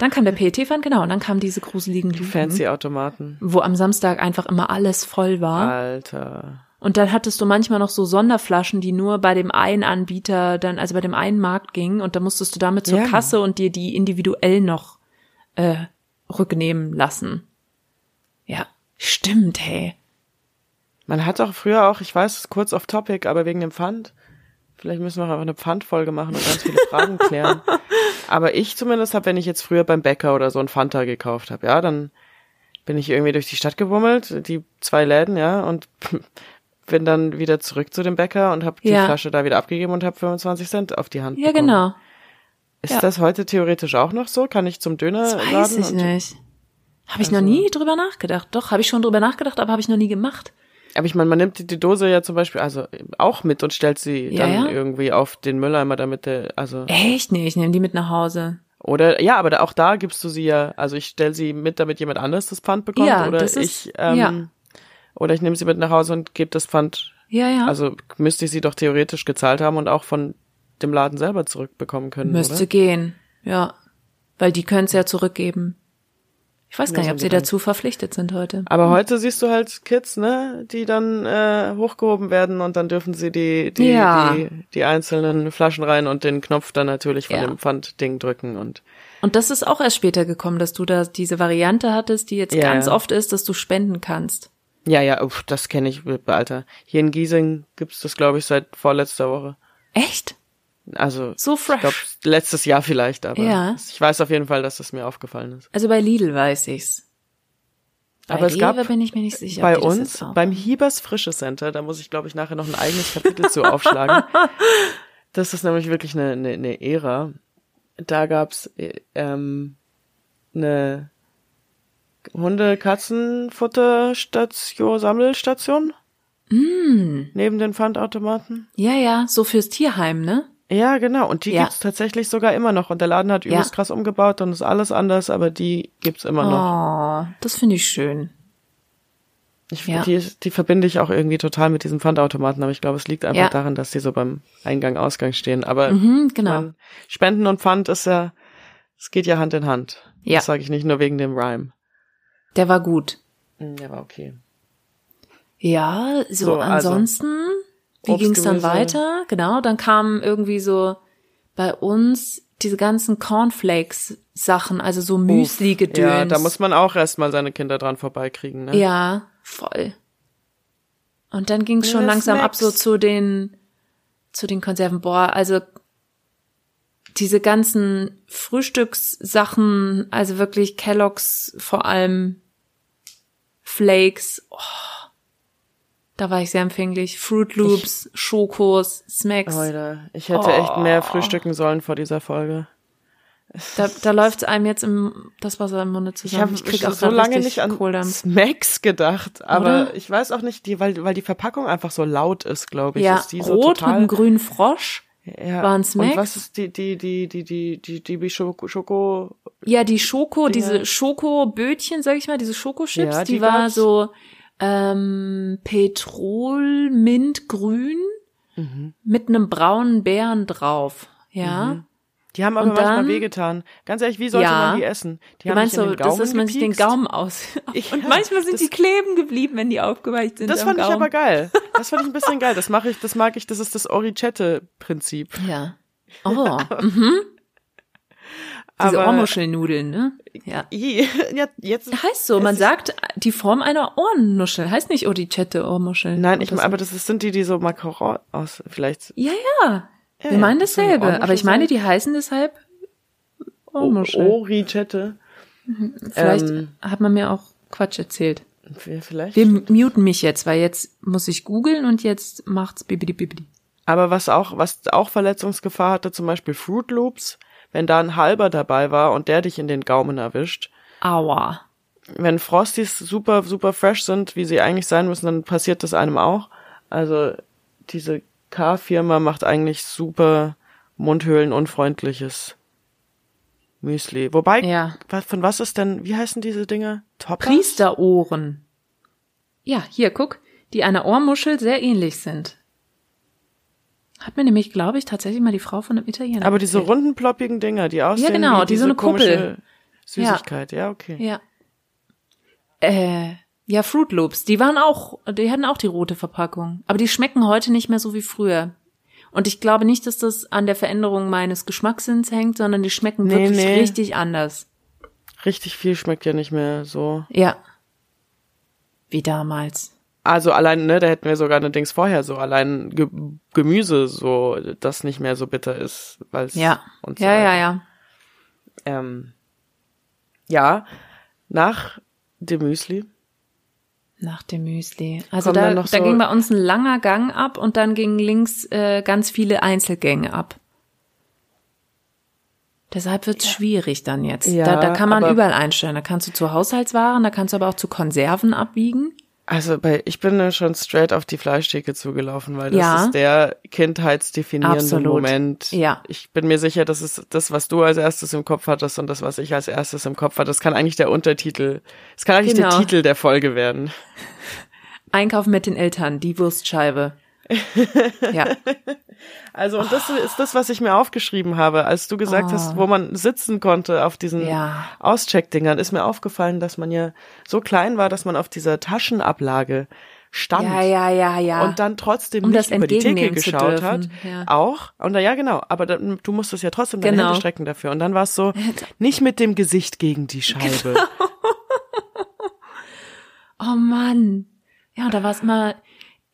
Dann kam der PET-Pfand, genau, und dann kamen diese gruseligen Ja. Luken, Fancy Automaten. wo am Samstag einfach immer alles voll war. Alter. Und dann hattest du manchmal noch so Sonderflaschen, die nur bei dem einen Anbieter dann, also bei dem einen Markt gingen und da musstest du damit zur Ja. Kasse und dir die individuell noch äh, rücknehmen lassen. Ja, stimmt, hey. Man hat auch früher auch, ich weiß, es kurz off topic, aber wegen dem Pfand. Vielleicht müssen wir auch einfach eine Pfandfolge machen und ganz viele Fragen [laughs] klären. Aber ich zumindest habe, wenn ich jetzt früher beim Bäcker oder so ein Fanta gekauft habe, ja, dann bin ich irgendwie durch die Stadt gewummelt, die zwei Läden, ja, und [laughs] bin dann wieder zurück zu dem Bäcker und habe die Ja. Flasche da wieder abgegeben und habe 25 Cent auf die Hand Ja, bekommen. genau. Ist Ja. das heute theoretisch auch noch so? Kann ich zum Döner Das weiß ich nicht. Habe ich noch Also- nie drüber nachgedacht. Doch, habe ich schon drüber nachgedacht, aber habe ich noch nie gemacht. Aber ich meine, man nimmt die, die Dose ja zum Beispiel also auch mit und stellt sie Ja, dann ja. irgendwie auf den Mülleimer, damit der, also Echt? Nee, ich nehme die mit nach Hause. oder ja, aber auch da gibst du sie ja, also ich stell sie mit, damit jemand anderes das Pfand bekommt Ja, oder das ist- ich ähm, ja. oder ich nehme sie mit nach Hause und gebe das Pfand. Ja, ja. Also müsste ich sie doch theoretisch gezahlt haben und auch von dem Laden selber zurückbekommen können, Müsste oder? gehen. Ja. Weil die können es ja zurückgeben. Ich weiß gar nicht, ob sie dazu verpflichtet sind heute. Aber heute siehst du halt Kids, ne, die dann äh, hochgehoben werden und dann dürfen sie die die, Ja. die die einzelnen Flaschen rein und den Knopf dann natürlich von Ja. dem Pfandding drücken und Und das ist auch erst später gekommen, dass du da diese Variante hattest, die jetzt Ja, ganz oft ist, dass du spenden kannst. Ja, ja, uff, das kenne ich, Alter. Hier in Giesing gibt's das, glaube ich, seit vorletzter Woche. Echt? Also So fresh. ich glaube letztes Jahr vielleicht, aber Ja. ich weiß auf jeden Fall, dass das mir aufgefallen ist. Also bei Lidl weiß ich's. Bei Aber es gab bin ich mir nicht sicher. Bei uns, beim. Hiebers Frische Center, da muss ich, glaube ich, nachher noch ein eigenes Kapitel zu [laughs] aufschlagen. Das ist nämlich wirklich eine, eine, eine Ära. Da gab's äh, ähm, eine Hunde-Katzen-Futterstation, Sammelstation Mm. neben den Pfandautomaten. Ja, ja, so fürs Tierheim, ne? Ja, genau. Und die Ja. gibt's tatsächlich sogar immer noch. Und der Laden hat übelst Ja. krass umgebaut und ist alles anders, aber die gibt's immer noch. Oh, das finde ich schön. Ich, Ja. die, die verbinde ich auch irgendwie total mit diesem Pfandautomaten, aber ich glaube, es liegt einfach Ja. daran, dass die so beim Eingang, Ausgang stehen. Aber Mhm, genau. man, Spenden und Pfand ist ja, es geht ja Hand in Hand. Ja. Das sage ich nicht nur wegen dem Rhyme. Der war gut. Der war okay. Ja, so, So, also, ansonsten, wie Obst, ging's dann weiter? Genau, dann kamen irgendwie so bei uns diese ganzen Cornflakes-Sachen, also so Müsli-Gedöns. Ja, da muss man auch erstmal seine Kinder dran vorbeikriegen, ne? Ja, voll. Und dann ging's schon Ja, langsam ab so zu den zu den Konserven. Boah, also diese ganzen Frühstückssachen, also wirklich Kellogg's vor allem Flakes. Oh, da war ich sehr empfänglich. Fruit Loops, Schokos, Smacks. Alter, ich hätte echt Oh. mehr frühstücken sollen vor dieser Folge. Da, da läuft's einem jetzt im das Wasser im Munde Ich zusammen. habe Ich, krieg auch so lange nicht an Kohldampf. Smacks gedacht, aber Oder? ich weiß auch nicht, die, weil, weil die Verpackung einfach so laut ist, glaube ich. Ja, ist die so rot mit total, einem grünen Frosch. ja. waren Smacks. Und was ist die, die, die, die, die, die, die, die Schoko, Schoko, Ja, die Schoko, diese Schokobötchen, sag ich mal, diese Schokochips, Ja, die, die war so ähm, Petrol, Mint, Grün Mhm. mit einem braunen Bären drauf. Ja. die haben aber Und manchmal dann- wehgetan. Ganz ehrlich, wie sollte Ja. man die essen? Die haben meinst dich in so, den das Gaumen ist, wenn sich den? Gaumen aus. [laughs] Ich- Und [laughs] manchmal sind das- die kleben geblieben, wenn die aufgeweicht sind. Das fand ich Gaumen. aber geil. [laughs] Das fand ich ein bisschen geil. Das mache ich, das mag ich, das ist das Oricette-Prinzip. Ja. Oh. mhm. Diese Ohrmuschelnudeln, ne? Ja. [laughs] Ja, jetzt. Heißt so, man sagt die Form einer Ohrennuschel. Heißt nicht Oricette Ohrmuschel. Nein, ich meine, so. aber das sind die, die so Macaron aus, vielleicht. Ja, ja. Ja, Wir meinen dasselbe, aber ich meine, die heißen deshalb Ohrmuschel. Oricette. Vielleicht ähm, hat man mir auch Quatsch erzählt. Vielleicht. Wir muten mich jetzt, weil jetzt muss ich googeln und jetzt macht's bibidi bibidi. Aber was auch, was auch Verletzungsgefahr hatte, zum Beispiel Fruit Loops, wenn da ein halber dabei war und der dich in den Gaumen erwischt. Aua. Wenn Frosties super, super fresh sind, wie sie eigentlich sein müssen, dann passiert das einem auch. Also, diese K-Firma macht eigentlich super mundhöhlenunfreundliches Müsli. Wobei, Ja. von was ist denn, wie heißen diese Dinger? Toppers? Priesterohren. Ja, hier, guck, die einer Ohrmuschel sehr ähnlich sind. Hat mir nämlich, glaube ich, tatsächlich mal die Frau von einem Italiener Aber diese erzählt. runden, ploppigen Dinger, die aussehen genau, wie die so eine Kuppel. Süßigkeit. Ja, okay. Ja. Äh, ja, Fruit Loops, die waren auch, die hatten auch die rote Verpackung. Aber die schmecken heute nicht mehr so wie früher. Und ich glaube nicht, dass das an der Veränderung meines Geschmackssinns hängt, sondern die schmecken Nee, wirklich nee. richtig anders. Richtig viel schmeckt ja nicht mehr so. Ja. Wie damals. Also allein, ne, da hätten wir sogar eine Dings vorher so, allein Ge Gemüse so, das nicht mehr so bitter ist, weil Ja. und so Ja, ja, ja. Ähm, ja, nach dem Müsli. Nach dem Müsli. Also da, da so- ging bei uns ein langer Gang ab und dann gingen links äh, ganz viele Einzelgänge ab. Deshalb wird's schwierig dann jetzt. Ja, da, da kann man überall einstellen. Da kannst du zu Haushaltswaren, da kannst du aber auch zu Konserven abbiegen. Also bei, ich bin schon straight auf die Fleischtheke zugelaufen, weil das Ja. ist der kindheitsdefinierende Absolut. Moment. Ja. Ich bin mir sicher, das ist das, was du als erstes im Kopf hattest und das, was ich als erstes im Kopf hatte. Das kann eigentlich der Untertitel, es kann eigentlich Genau. der Titel der Folge werden. Einkaufen mit den Eltern, die Wurstscheibe. Ja. [laughs] Also, und das ist das, was ich mir aufgeschrieben habe, als du gesagt hast, wo man sitzen konnte auf diesen Oh. Ja. Auscheckdingern, ist mir aufgefallen, dass man ja so klein war, dass man auf dieser Taschenablage stand. Ja, ja, ja, ja. Und dann trotzdem Um nicht das über die Theke geschaut hat. ja. Auch. Und ja, genau. Aber dann, du musstest ja trotzdem deine Genau. Hände strecken dafür. Und dann war es so, nicht mit dem Gesicht gegen die Scheibe. [laughs] oh Mann. Ja, und da war es immer,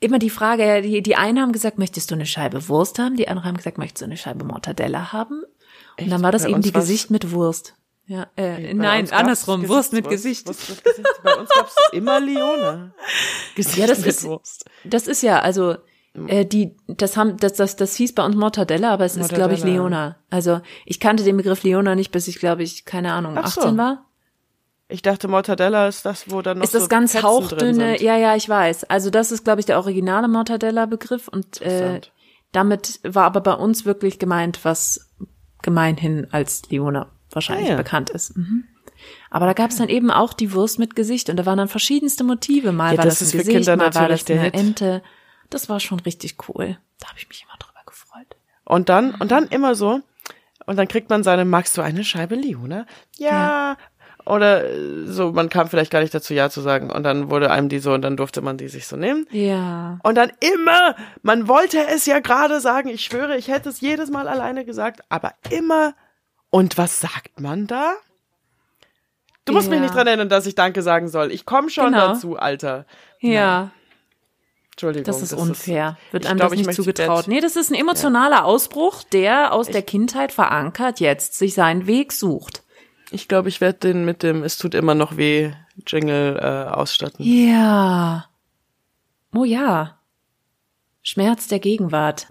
immer die Frage, die, die einen haben gesagt, möchtest du eine Scheibe Wurst haben? Die anderen haben gesagt, möchtest du eine Scheibe Mortadella haben? Und dann war das Bei eben die Gesicht mit Wurst. Ja, äh, Bei nein, andersrum, Wurst mit Gesicht. Wurst mit Gesicht. Bei uns gab's immer Leona. [laughs] Gesicht Ja, das mit ist- Wurst. Das ist ja, also, äh, die, das haben, das, das, das hieß bei uns Mortadella, aber es ist, glaube ich, Mortadella. Leona. Also, ich kannte den Begriff Leona nicht, bis ich, glaube ich, keine Ahnung, so. 18 war. Ich dachte, Mortadella ist das, wo dann noch ist das so ganz Fetzen hauchdünne, ja, ja, ich weiß. Also, das ist, glaube ich, der originale Mortadella-Begriff und, äh, damit war aber bei uns wirklich gemeint, was gemeinhin als Leona wahrscheinlich Ah, ja. bekannt ist. Mhm. Aber da gab es dann eben auch die Wurst mit Gesicht und da waren dann verschiedenste Motive. Mal Ja, war das das, ist ein für Gesicht, Kinder mal war das der eine Hit. Ente. Das war schon richtig cool. Da habe ich mich immer drüber gefreut. Und dann, und dann immer so, und dann kriegt man seine, magst du eine Scheibe Leona? Ja. Oder äh, so, man kam vielleicht gar nicht dazu, Ja zu sagen. Und dann wurde einem die so, und dann durfte man die sich so nehmen. Ja. Und dann immer, man wollte es ja gerade sagen, ich schwöre, ich hätte es jedes Mal alleine gesagt, aber immer, und was sagt man da? Du musst mich Ja. nicht dran erinnern, dass ich Danke sagen soll. Ich komme schon Genau. dazu, Alter. Ja. Entschuldigung. Das ist unfair. Wird ich einem glaub, das ich nicht zugetraut. Nee, das ist ein emotionaler Ausbruch, der aus der Kindheit verankert jetzt sich seinen Weg sucht. Ich glaube, ich werde den mit dem Es tut immer noch weh Jingle äh, ausstatten. Ja. Oh ja. Schmerz der Gegenwart.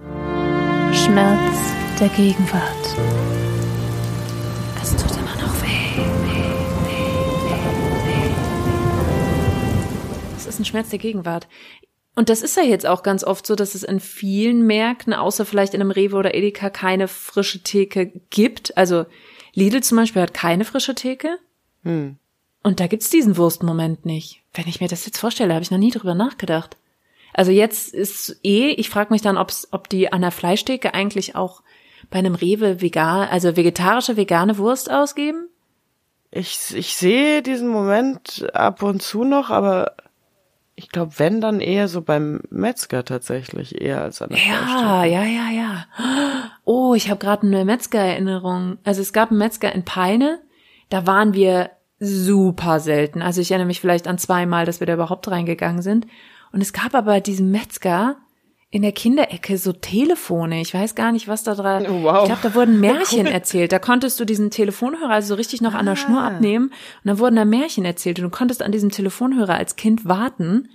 Schmerz der Gegenwart. Es tut immer noch weh. Es ist ein Schmerz der Gegenwart. Und das ist ja jetzt auch ganz oft so, dass es in vielen Märkten, außer vielleicht in einem Rewe oder Edeka, keine frische Theke gibt. Also Lidl zum Beispiel hat keine frische Theke. Hm. Und da gibt's diesen Wurstmoment nicht. Wenn ich mir das jetzt vorstelle, habe ich noch nie drüber nachgedacht. Also jetzt ist eh, ich frage mich dann, ob's, ob die an der Fleischtheke eigentlich auch bei einem Rewe vegan, also vegetarische vegane Wurst ausgeben. Ich, ich sehe diesen Moment ab und zu noch, aber ich glaube, wenn, dann eher so beim Metzger tatsächlich, eher als an der. Ja, ja, ja, ja. Oh, ich habe gerade eine Metzger-Erinnerung. Also es gab einen Metzger in Peine, da waren wir super selten. Also ich erinnere mich vielleicht an zweimal, dass wir da überhaupt reingegangen sind. Und es gab aber diesen Metzger in der Kinderecke so Telefone. Ich weiß gar nicht, was da dran. Oh, wow. Ich glaube, da wurden [laughs] Märchen erzählt. Da konntest du diesen Telefonhörer also so richtig noch an der Schnur abnehmen und dann wurden da Märchen erzählt und du konntest an diesem Telefonhörer als Kind warten,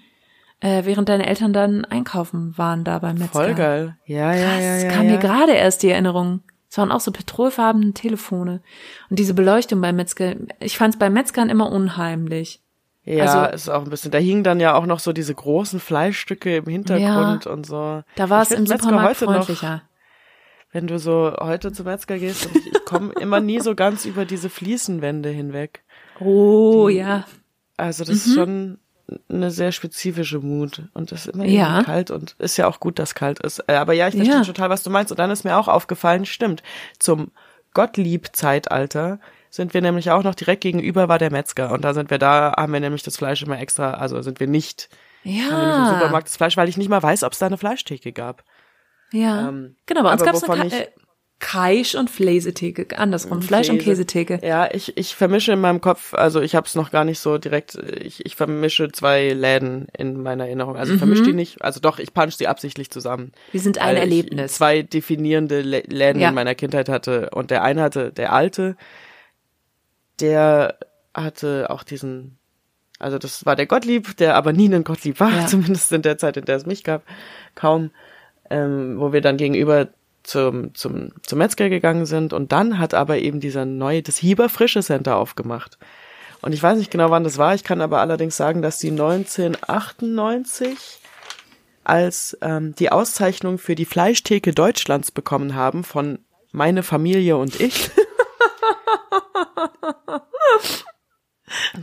äh, während deine Eltern dann einkaufen waren da beim Metzger. Voll geil. Ja, ja, Krass, ja, ja. kam ja. mir gerade erst die Erinnerung. Es waren auch so petrolfarbene Telefone. Und diese Beleuchtung beim Metzger, ich fand es bei Metzgern immer unheimlich. Ja, Also- ist auch ein bisschen. Da hingen dann ja auch noch so diese großen Fleischstücke im Hintergrund und so. Da war Ich es im Supermarkt heute noch- freundlicher. Wenn du so heute zum Metzger gehst und ich, ich komme immer nie so ganz über diese Fliesenwände hinweg. Oh, ja. Also das ist schon eine sehr spezifische Mut und das ist immer Ja. irgendwie kalt und ist ja auch gut, dass kalt ist. Äh, Aber ja, ich verstehe Ja. total, was du meinst. Und dann ist mir auch aufgefallen, stimmt, zum Gottlieb-Zeitalter sind wir nämlich auch noch direkt gegenüber war der Metzger und da sind wir da, haben wir nämlich das Fleisch immer extra, also sind wir nicht nicht im Ja. Supermarkt das Fleisch, weil ich nicht mal weiß, ob es da eine Fleischtheke gab. Ja. Ähm, genau, bei uns gab es eine Ka äh, Kaisch- und Fläsetheke. Andersrum. Fleisch- und Käse. Käsetheke. Ja, ich, ich vermische in meinem Kopf, also ich habe es noch gar nicht so direkt, ich, ich vermische zwei Läden in meiner Erinnerung. Also ich vermische die nicht, also doch, ich punch sie absichtlich zusammen. Wir sind ein Erlebnis. zwei definierende Lä- Läden Ja. in meiner Kindheit hatte und der eine hatte, der alte, der hatte auch diesen, also das war der Gottlieb, der aber nie ein Gottlieb war, Ja. [laughs] zumindest in der Zeit, in der es mich gab, kaum, ähm, wo wir dann gegenüber zum, zum, zum Metzger gegangen sind und dann hat aber eben dieser neue, das Hieber Frische Center aufgemacht. Und ich weiß nicht genau, wann das war, ich kann aber allerdings sagen, dass die 1998 als ähm, die Auszeichnung für die Fleischtheke Deutschlands bekommen haben von meine Familie und ich. [laughs]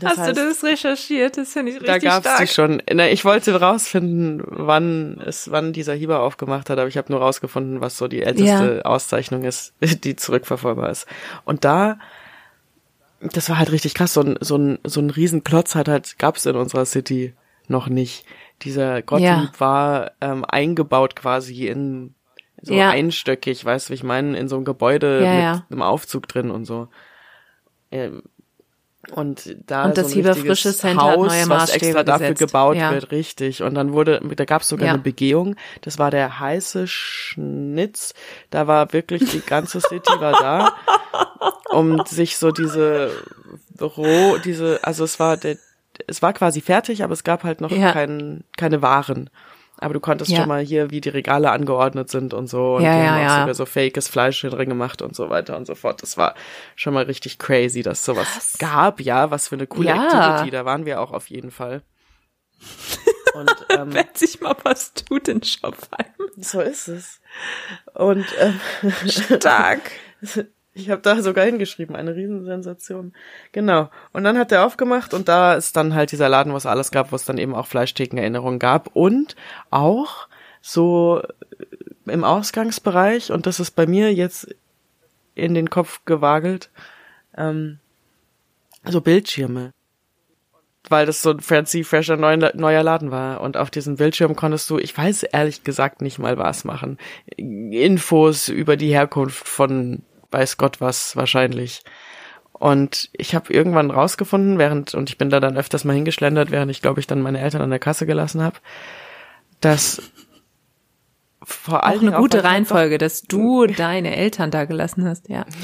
Hast du das recherchiert? Das finde ich da richtig gab's stark. die schon. Na, ich wollte rausfinden, wann es, wann dieser Hieber aufgemacht hat, aber ich habe nur rausgefunden, was so die älteste Auszeichnung ist, [laughs] die zurückverfolgbar ist. Und da, das war halt richtig krass. So ein, so ein, so ein Riesenklotz hat halt, gab's in unserer City noch nicht. Dieser Gottlieb Ja. war ähm, eingebaut quasi in so Ja. einstöckig, weißt du, wie ich meine, in so einem Gebäude Ja, mit einem Aufzug drin und so. Ähm, Und da Und das so ein Hieber Center Haus, neue was extra dafür gesetzt. gebaut Ja. wird, richtig. Und dann wurde, da gab es sogar Ja. eine Begehung. Das war der heiße Schnitz. Da war wirklich die ganze City war da, um sich so diese roh, diese, also es war der, es war quasi fertig, aber es gab halt noch Ja. kein, keine Waren. Aber du konntest Ja. schon mal hier, wie die Regale angeordnet sind und so. Und Ja, die ja, haben auch sogar so fakes Fleisch drin gemacht und so weiter und so fort. Das war schon mal richtig crazy, dass sowas gab, ja, was für eine coole. Activity. Da waren wir auch auf jeden Fall. [laughs] Und ähm, Wenn sich mal was tut in Schopfheim. so ist es. Und ähm, Stark. [laughs] ich habe da sogar hingeschrieben, eine Riesensensation. Genau. Und dann hat er aufgemacht und da ist dann halt dieser Laden, wo es alles gab, wo es dann eben auch Fleischtheken-Erinnerungen gab und auch so im Ausgangsbereich, und das ist bei mir jetzt in den Kopf gewagelt, ähm, so Bildschirme. Weil das so ein fancy, fresher, neuer, neuer Laden war. Und auf diesem Bildschirm konntest du, ich weiß ehrlich gesagt nicht mal was machen. Infos über die Herkunft von weiß Gott was wahrscheinlich. Und ich habe irgendwann rausgefunden, während, und ich bin da dann öfters mal hingeschlendert, während ich, glaube ich, dann meine Eltern an der Kasse gelassen habe, dass vor Auch allen Dingen eine gute doch- Reihenfolge, dass du [laughs] deine Eltern da gelassen hast, ja. [laughs]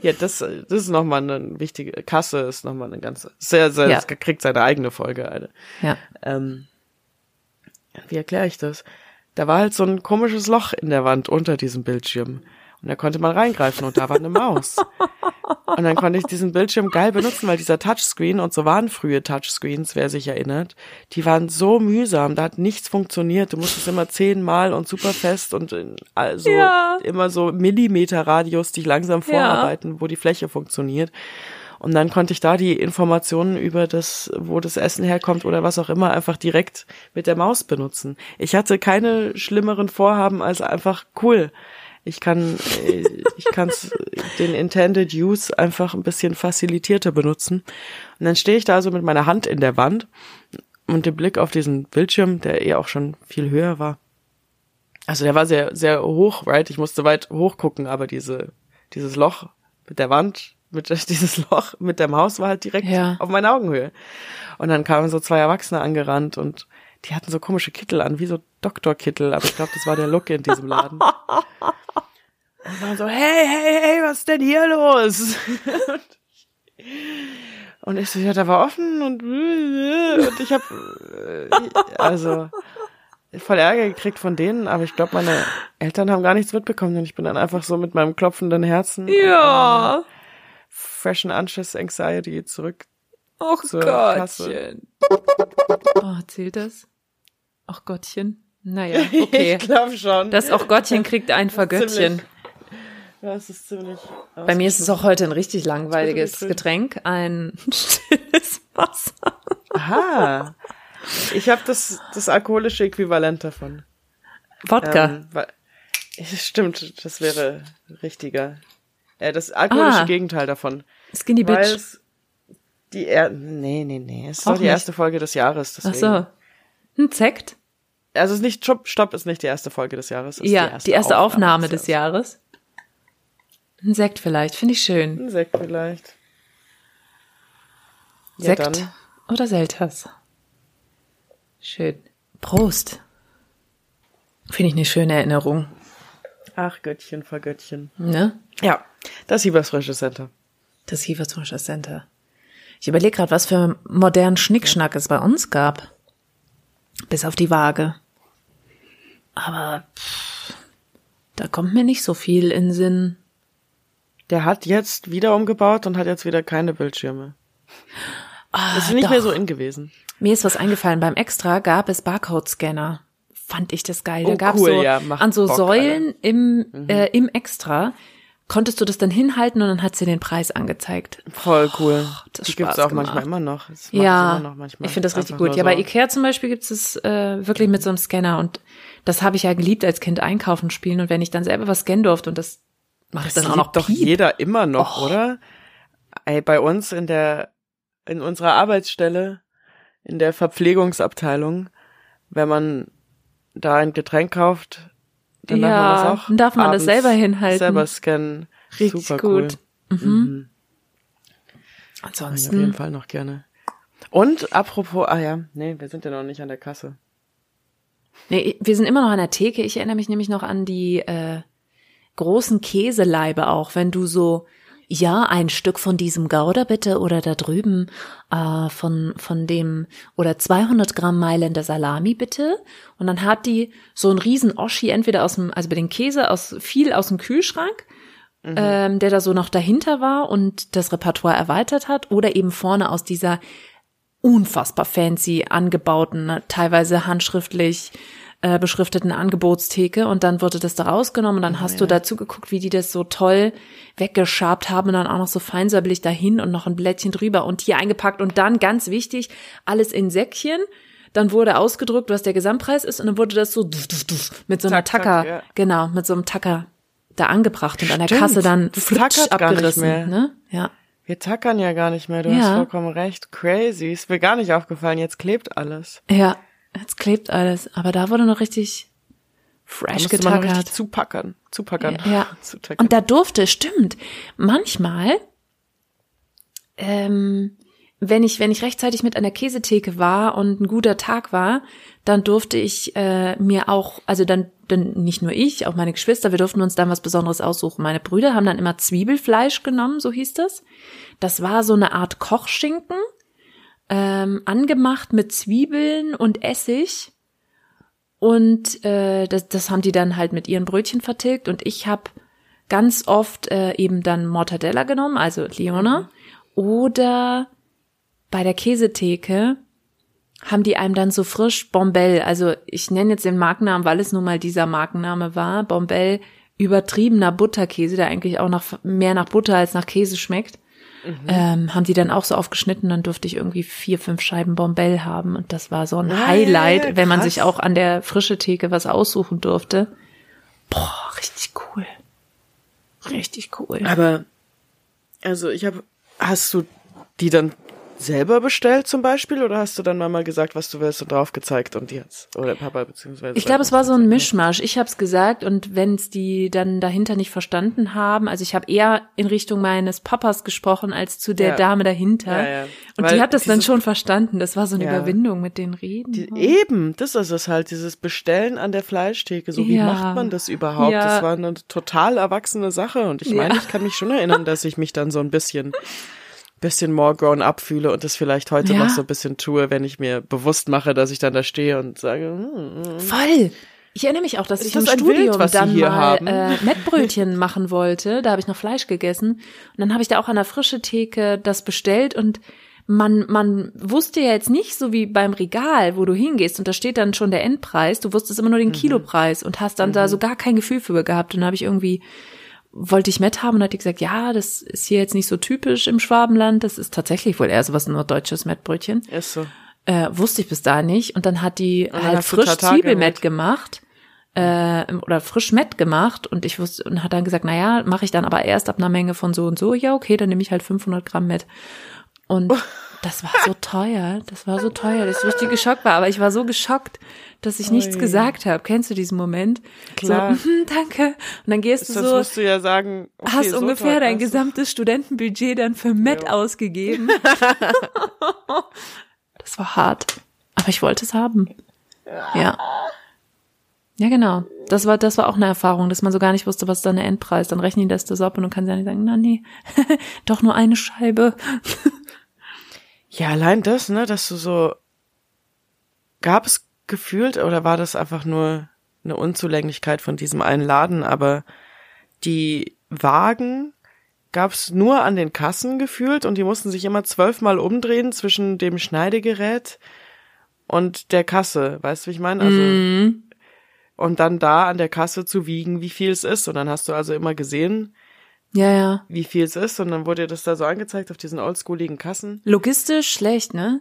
Ja, das, das ist nochmal eine wichtige, Kasse ist nochmal eine ganze, sehr, sehr, Ja. das kriegt seine eigene Folge, Alter. Ja. Ähm, wie erkläre ich das? Da war halt so ein komisches Loch in der Wand unter diesem Bildschirm. Und da konnte man reingreifen und da war eine Maus. Und dann konnte ich diesen Bildschirm geil benutzen, weil dieser Touchscreen, und so waren frühe Touchscreens, wer sich erinnert, die waren so mühsam, da hat nichts funktioniert. Du musstest immer zehnmal und super fest und also Ja. immer so Millimeter-Radius dich langsam vorarbeiten, wo die Fläche funktioniert. Und dann konnte ich da die Informationen über das, wo das Essen herkommt oder was auch immer, einfach direkt mit der Maus benutzen. Ich hatte keine schlimmeren Vorhaben als einfach cool. Ich kann, äh, ich kann's den Intended Use einfach ein bisschen facilitierter benutzen. Und dann stehe ich da also mit meiner Hand in der Wand und dem Blick auf diesen Bildschirm, der eh auch schon viel höher war. Also der war sehr, sehr hoch, right? Ich musste weit hoch gucken, aber diese, dieses Loch mit der Wand, mit [laughs] dieses Loch mit der Maus war halt direkt Ja. auf meine Augenhöhe. Und dann kamen so zwei Erwachsene angerannt und die hatten so komische Kittel an, wie so Doktorkittel, aber ich glaube, das war der Look in diesem Laden. [laughs] Und waren so, hey, hey, hey, was ist denn hier los? Und ich so, ja, da war offen und, und ich habe also voll Ärger gekriegt von denen, aber ich glaube, meine Eltern haben gar nichts mitbekommen und ich bin dann einfach so mit meinem klopfenden Herzen und Ja. freshen Anxious Anxiety zurück. Oh. Gottchen. Oh, zählt das? Ach Gottchen. Naja, [laughs] okay. Ich glaube schon. Das auch Gottchen kriegt ein Vergöttchen. Ziemlich- Das ist ziemlich. Bei mir ist es auch heute ein richtig langweiliges. Getränk, ein [laughs] stilles Wasser. Aha. Ich habe das, das alkoholische Äquivalent davon. Wodka. Ähm, weil, es stimmt, das wäre richtiger. Äh, das alkoholische Ah. Gegenteil davon. Skinny Weil Bitch. es die er nee, nee, nee. Es ist Auch doch die nicht. erste Folge des Jahres. Ach Deswegen. so. Ein Sekt? Also es ist nicht Stopp, Stopp ist nicht die erste Folge des Jahres. es ist Ja, die erste Aufnahme des Jahres. Ein Sekt vielleicht, finde ich schön. Ein Sekt vielleicht. Ja, Sekt dann. oder Selters? Schön. Prost. Finde ich eine schöne Erinnerung, Ach Göttchen, Vergöttchen. ne? Ja, das Hiebers Frische Center. Das Hieferzungscher Center. Ich überlege gerade, was für modernen Schnickschnack es bei uns gab. Bis auf die Waage. Aber pff, da kommt mir nicht so viel in Sinn. Der hat jetzt wieder umgebaut und hat jetzt wieder keine Bildschirme. Ah, Das ist nicht doch. mehr so in gewesen. Mir ist was eingefallen. Beim Extra gab es Barcode-Scanner. Fand ich das geil. Oh, da gab cool, so ja, an so Bock, Säulen im, äh, im Extra konntest du das dann hinhalten und dann hat sie den Preis angezeigt. Voll cool. das Die gibt's Spaß auch manchmal gemacht. immer noch. Das Ja, immer noch manchmal. ich finde das richtig gut. Ja, nur bei so. Ikea zum Beispiel gibt es äh, wirklich mit so einem Scanner und das habe ich ja geliebt als Kind einkaufen spielen und wenn ich dann selber was scannen durfte und das macht Das dann auch noch doch Piep. jeder immer noch, Och. oder? Ey, bei uns in der, in unserer Arbeitsstelle, in der Verpflegungsabteilung, wenn man da ein Getränk kauft, dann darf man Ja, das auch dann darf man das selber hinhalten. Selber scannen. Richtig Super cool. gut. Mhm. Auf jeden Ansonsten, Fall noch gerne. Und apropos, ah ja, nee, wir sind ja noch nicht an der Kasse. nee, wir sind immer noch an der Theke. Ich erinnere mich nämlich noch an die äh, großen Käseleibe auch, wenn du so, ja, ein Stück von diesem Gouda bitte oder da drüben äh, von von dem oder 200 Gramm Mailänder Salami bitte. Und dann hat die so einen riesen Oschi entweder aus dem, also bei den Käse aus viel aus dem Kühlschrank, ähm, der da so noch dahinter war und das Repertoire erweitert hat, oder eben vorne aus dieser unfassbar fancy angebauten, ne, teilweise handschriftlich äh, beschrifteten Angebotstheke und dann wurde das da rausgenommen und dann hast du dazu geguckt, wie die das so toll weggeschabt haben und dann auch noch so feinsäuberlich dahin und noch ein Blättchen drüber und hier eingepackt und dann ganz wichtig, alles in Säckchen. Dann wurde ausgedruckt, was der Gesamtpreis ist und dann wurde das so mit so zack, Tacker, ja. genau, mit so einem Tacker da angebracht und an der Stimmt, Kasse dann flutsch tackert gar nicht abgerissen, mehr. ne? Ja. Wir tackern ja gar nicht mehr, du Ja. hast vollkommen recht. Crazy. Ist mir gar nicht aufgefallen, jetzt klebt alles. Ja, jetzt klebt alles, aber da wurde noch richtig Da fresh musste man noch getackert. richtig zupackern. Zupackern. Ja. [laughs] Zutackern. Und da durfte, stimmt, manchmal, ähm, wenn ich, wenn ich rechtzeitig mit einer Käsetheke war und ein guter Tag war, dann durfte ich äh, mir auch, also dann, dann nicht nur ich, auch meine Geschwister, wir durften uns dann was Besonderes aussuchen. Meine Brüder haben dann immer Zwiebelfleisch genommen, so hieß das. Das war so eine Art Kochschinken, ähm, angemacht mit Zwiebeln und Essig. Und äh, das, das haben die dann halt mit ihren Brötchen vertilgt. Und ich habe ganz oft äh, eben dann Mortadella genommen, also Leona. Oder bei der Käsetheke haben die einem dann so frisch Bombell, also ich nenne jetzt den Markennamen, weil es nun mal dieser Markenname war, Bombell übertriebener Butterkäse, der eigentlich auch nach, mehr nach Butter als nach Käse schmeckt. Ähm, haben die dann auch so aufgeschnitten, dann durfte ich irgendwie vier, fünf Scheiben Bombell haben und das war so ein Ah, Highlight, ja, wenn man sich auch an der frische Theke was aussuchen durfte. Boah, richtig cool. Richtig cool. Aber, also ich habe, hast du die dann selber bestellt zum Beispiel oder hast du dann mal gesagt, was du willst und drauf gezeigt und die hat's oder Papa beziehungsweise Ich glaube, es war so ein Mischmasch. Ich habe es gesagt und wenn es die dann dahinter nicht verstanden haben, also ich habe eher in Richtung meines Papas gesprochen als zu der Ja. Dame dahinter. Ja, ja. Und Weil die hat das dann dieses- schon verstanden. Das war so eine. Überwindung mit den Reden. Die, eben, das ist es halt, dieses Bestellen an der Fleischtheke. So, wie macht man das überhaupt? Das war eine total erwachsene Sache. Und ich meine, ich kann mich schon erinnern, dass ich mich dann so ein bisschen, bisschen more grown up fühle und das vielleicht heute Ja. noch so ein bisschen tue, wenn ich mir bewusst mache, dass ich dann da stehe und sage, hm, Voll. Ich erinnere mich auch, dass ich das im Studium Bild, dann hier mal haben? äh, Mettbrötchen [laughs] machen wollte. Da habe ich noch Fleisch gegessen. Und dann habe ich da auch an der frische Theke das bestellt und man, man wusste ja jetzt nicht, so wie beim Regal, wo du hingehst und da steht dann schon der Endpreis, du wusstest immer nur Mhm. den Kilopreis und hast dann da so gar kein Gefühl für gehabt. Und dann habe ich irgendwie, wollte ich Met haben und hat die gesagt, ja, das ist hier jetzt nicht so typisch im Schwabenland, das ist tatsächlich wohl eher so was nur deutsches Mettbrötchen. ist so. Äh, wusste ich bis da nicht. Und dann hat die dann halt frisch Zwiebelmett gemacht. Äh, oder frisch Mett gemacht und ich wusste und hat dann gesagt, na ja, mache ich dann aber erst ab einer Menge von so und so. Ja, okay, dann nehme ich halt 500 Gramm Mett. Und [laughs] das war so teuer, das war so teuer, dass ich richtig geschockt war. Aber ich war so geschockt, dass ich nichts Ui. gesagt habe. Kennst du diesen Moment? Klar. So, [laughs] mhm, danke. Und dann gehst du Sonst so, musst du ja sagen, okay, hast so ungefähr dein war's. gesamtes Studentenbudget dann für Met Ja. ausgegeben. [laughs] [laughs] das war hart. Aber ich wollte es haben. Ja. Ja, genau. Das war, das war auch eine Erfahrung, dass man so gar nicht wusste, was ist dann der Endpreis. Dann rechnen die das das ab und du kannst ja nicht sagen, na nee, doch nur eine Scheibe. Ja, allein das, ne, dass du so, gab es gefühlt oder war das einfach nur eine Unzulänglichkeit von diesem einen Laden, aber die Wagen gab es nur an den Kassen gefühlt und die mussten sich immer zwölfmal umdrehen zwischen dem Schneidegerät und der Kasse, weißt du, wie ich meine? Also, Mhm. und dann da an der Kasse zu wiegen, wie viel es ist und dann hast du also immer gesehen, Ja, ja. wie viel es ist und dann wurde dir das da so angezeigt auf diesen oldschooligen Kassen. Logistisch schlecht, ne?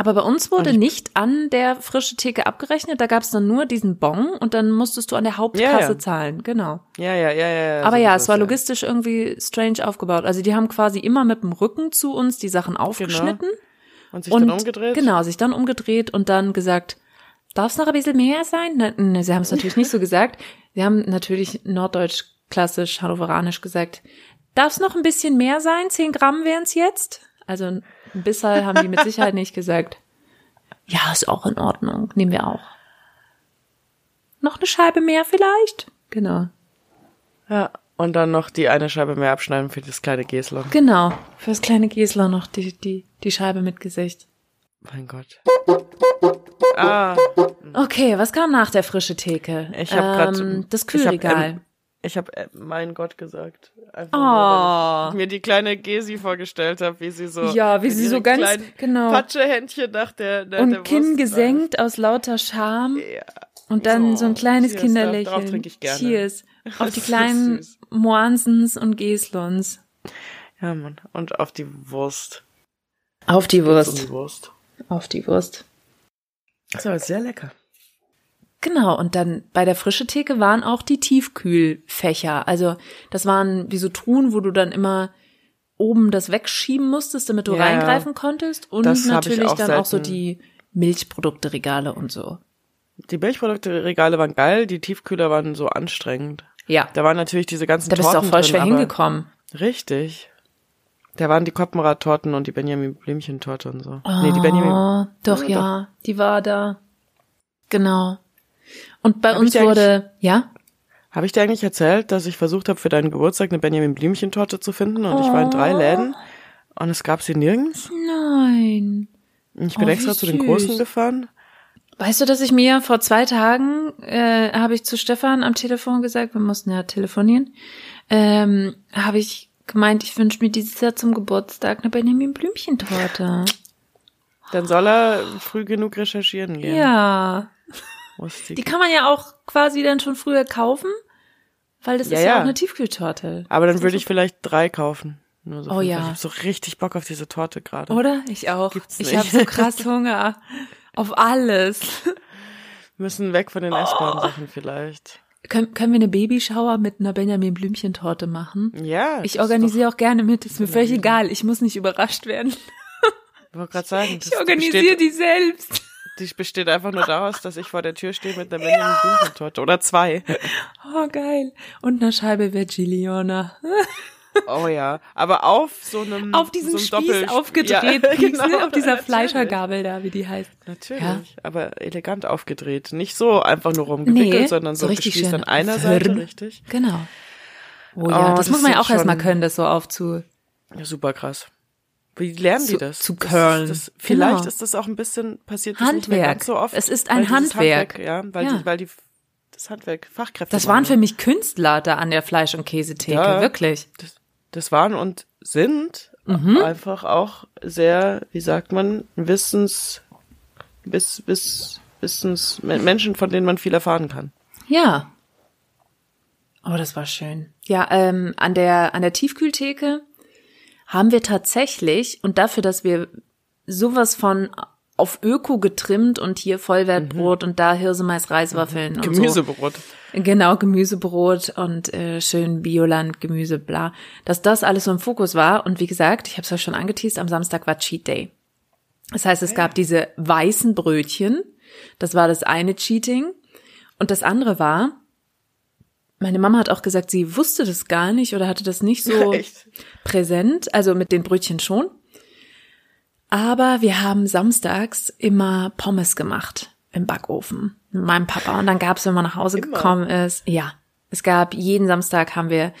Aber bei uns wurde nicht an der frische Theke abgerechnet, da gab es dann nur diesen Bon und dann musstest du an der Hauptkasse Ja, ja. zahlen, genau. Ja, ja, ja, ja. ja Aber so ja, es war ja. logistisch irgendwie strange aufgebaut. Also die haben quasi immer mit dem Rücken zu uns die Sachen aufgeschnitten Und sich und dann umgedreht? genau, sich dann umgedreht und dann gesagt, darf es noch ein bisschen mehr sein? Ne, ne, sie haben es natürlich nicht so gesagt. Sie haben natürlich norddeutsch klassisch hannoveranisch gesagt, darf es noch ein bisschen mehr sein? Zehn Gramm wären es jetzt? Also ein Bisserl haben die mit Sicherheit nicht gesagt. Ja, ist auch in Ordnung. Nehmen wir auch. Noch eine Scheibe mehr vielleicht? Genau. Ja. Und dann noch die eine Scheibe mehr abschneiden für das kleine Geslon. Genau. Für das kleine Gesler noch die, die, die Scheibe mit Gesicht. Mein Gott. Ah, Okay, was kam nach der frische Theke? Ich hab grad- ähm, das ich hab, Kühlregal. Ich habe äh, mein Gott gesagt. Einfach Oh. nur, weil ich mir die kleine Gesi vorgestellt habe, wie sie so Ja, wie sie so ganz- genau. Patschehändchen nach der, nach der und Wurst Kinn gesenkt aus lauter Scham. Ja. Und dann Oh, so ein kleines cheers, Kinderlächeln. darauf trinke ich gerne. Cheers. [laughs] Auf die kleinen. Moansens und Geslons. Ja, Mann. Und auf die Wurst. Auf die Wurst. die Wurst. Auf die Wurst. Das war sehr lecker. Genau, und dann bei der frische Theke waren auch die Tiefkühlfächer. Also das waren wie so Truhen, wo du dann immer oben das wegschieben musstest, damit du Ja, reingreifen konntest. Und natürlich auch dann auch so selten. die Milchprodukte-Regale und so. Die Milchprodukte-Regale waren geil, die Tiefkühler waren so anstrengend. Ja, Da waren natürlich diese ganzen da bist du auch Torten voll drin, schwer hingekommen. Richtig. Da waren die Koppenrad-Torten und die Benjamin Blümchen-Torte und so. nee, die Benjamin. Oh, doch, Ja, ja, die war da. Genau. Und bei Hab uns wurde, ja? Habe ich dir eigentlich erzählt, dass ich versucht habe, für deinen Geburtstag eine Benjamin Blümchen-Torte zu finden? Und ich war in drei Oh. Läden und es gab sie nirgends. Nein. Ich bin Oh, extra zu den. Großen gefahren. Weißt du, dass ich mir vor zwei Tagen, äh, habe ich zu Stefan am Telefon gesagt, wir mussten ja telefonieren, ähm, habe ich gemeint, ich wünsche mir dieses Jahr zum Geburtstag eine Benjamin Blümchentorte. Dann soll er früh genug recherchieren gehen. Ja. Ist die? Kann man ja auch quasi dann schon früher kaufen, weil das Ja, ist ja, ja. auch eine Tiefkühltorte. Aber dann würde ich vielleicht drei kaufen. So Oh ja. Ich habe so richtig Bock auf diese Torte gerade. Oder? Ich auch. Gibt's ich habe so krass [laughs] Hunger auf alles. Müssen weg von den essbaren Sachen vielleicht. Können, können wir eine Babyshower mit einer Benjamin Blümchentorte machen? Ja. Ich organisiere auch gerne mit, ist mir völlig egal. Ich muss nicht überrascht werden. Ich wollte gerade sagen, das Ich organisiere die selbst. Die besteht einfach nur daraus, dass ich vor der Tür stehe mit einer Benjamin Blümchen-Torte. Oder zwei. Oh, geil. Und eine Scheibe Vegiliona. [laughs] Oh ja. Aber auf so einem Auf diesem so Spieß Doppel- aufgedreht, Ja, [laughs] ne? genau, auf dieser natürlich. Fleischergabel da, wie die heißt. Natürlich, Ja. aber elegant aufgedreht. Nicht so einfach nur rumgewickelt, Nee, sondern so, so richtig gespießt schön an einer Seite, richtig. Genau. Oh ja, Oh, das, das muss man ja auch erstmal können, das so aufzu. Ja, super krass. Wie lernen Zu- die das? zu Das- curlen. Das, vielleicht Genau. ist das auch ein bisschen passiert das nicht mehr Handwerk. ganz so oft. Es ist ein weil dieses Handwerk. Ja, weil Ja. die, weil die das Handwerk Fachkräfte. Das waren für waren. mich Künstler da an der Fleisch- und Käsetheke, Ja. wirklich. Das, das waren und sind Mhm. einfach auch sehr, wie sagt man, Wissens, Wiss, Wiss, Wissens, Men- Menschen, von denen man viel erfahren kann. Ja. Oh, das war schön. Ja, ähm, an der an der Tiefkühltheke haben wir tatsächlich und dafür, dass wir sowas von auf Öko getrimmt und hier Vollwertbrot und da Hirsemais Reiswaffeln und so. Gemüsebrot. Genau, Gemüsebrot und äh, schön Bioland, Gemüse, bla. Dass das alles so im Fokus war. Und wie gesagt, ich habe es ja schon angeteased, am Samstag war Cheat Day. Das heißt, es gab diese weißen Brötchen. Das war das eine Cheating. Und das andere war, meine Mama hat auch gesagt, sie wusste das gar nicht oder hatte das nicht so [laughs] Echt? präsent, also mit den Brötchen schon. Aber wir haben samstags immer Pommes gemacht im Backofen mit meinem Papa. Und dann gab's, wenn man nach Hause Immer? gekommen ist, ja, es gab jeden Samstag haben wir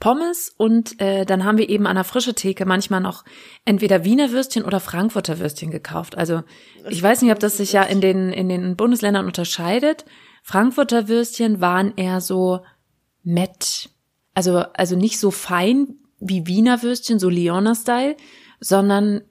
Pommes und äh, dann haben wir eben an der frische Theke manchmal noch entweder Wiener Würstchen oder Frankfurter Würstchen gekauft. Also ich weiß nicht, ob das sich ja in den in den Bundesländern unterscheidet. Frankfurter Würstchen waren eher so Met, also, also nicht so fein wie Wiener Würstchen, so Leona-Style, sondern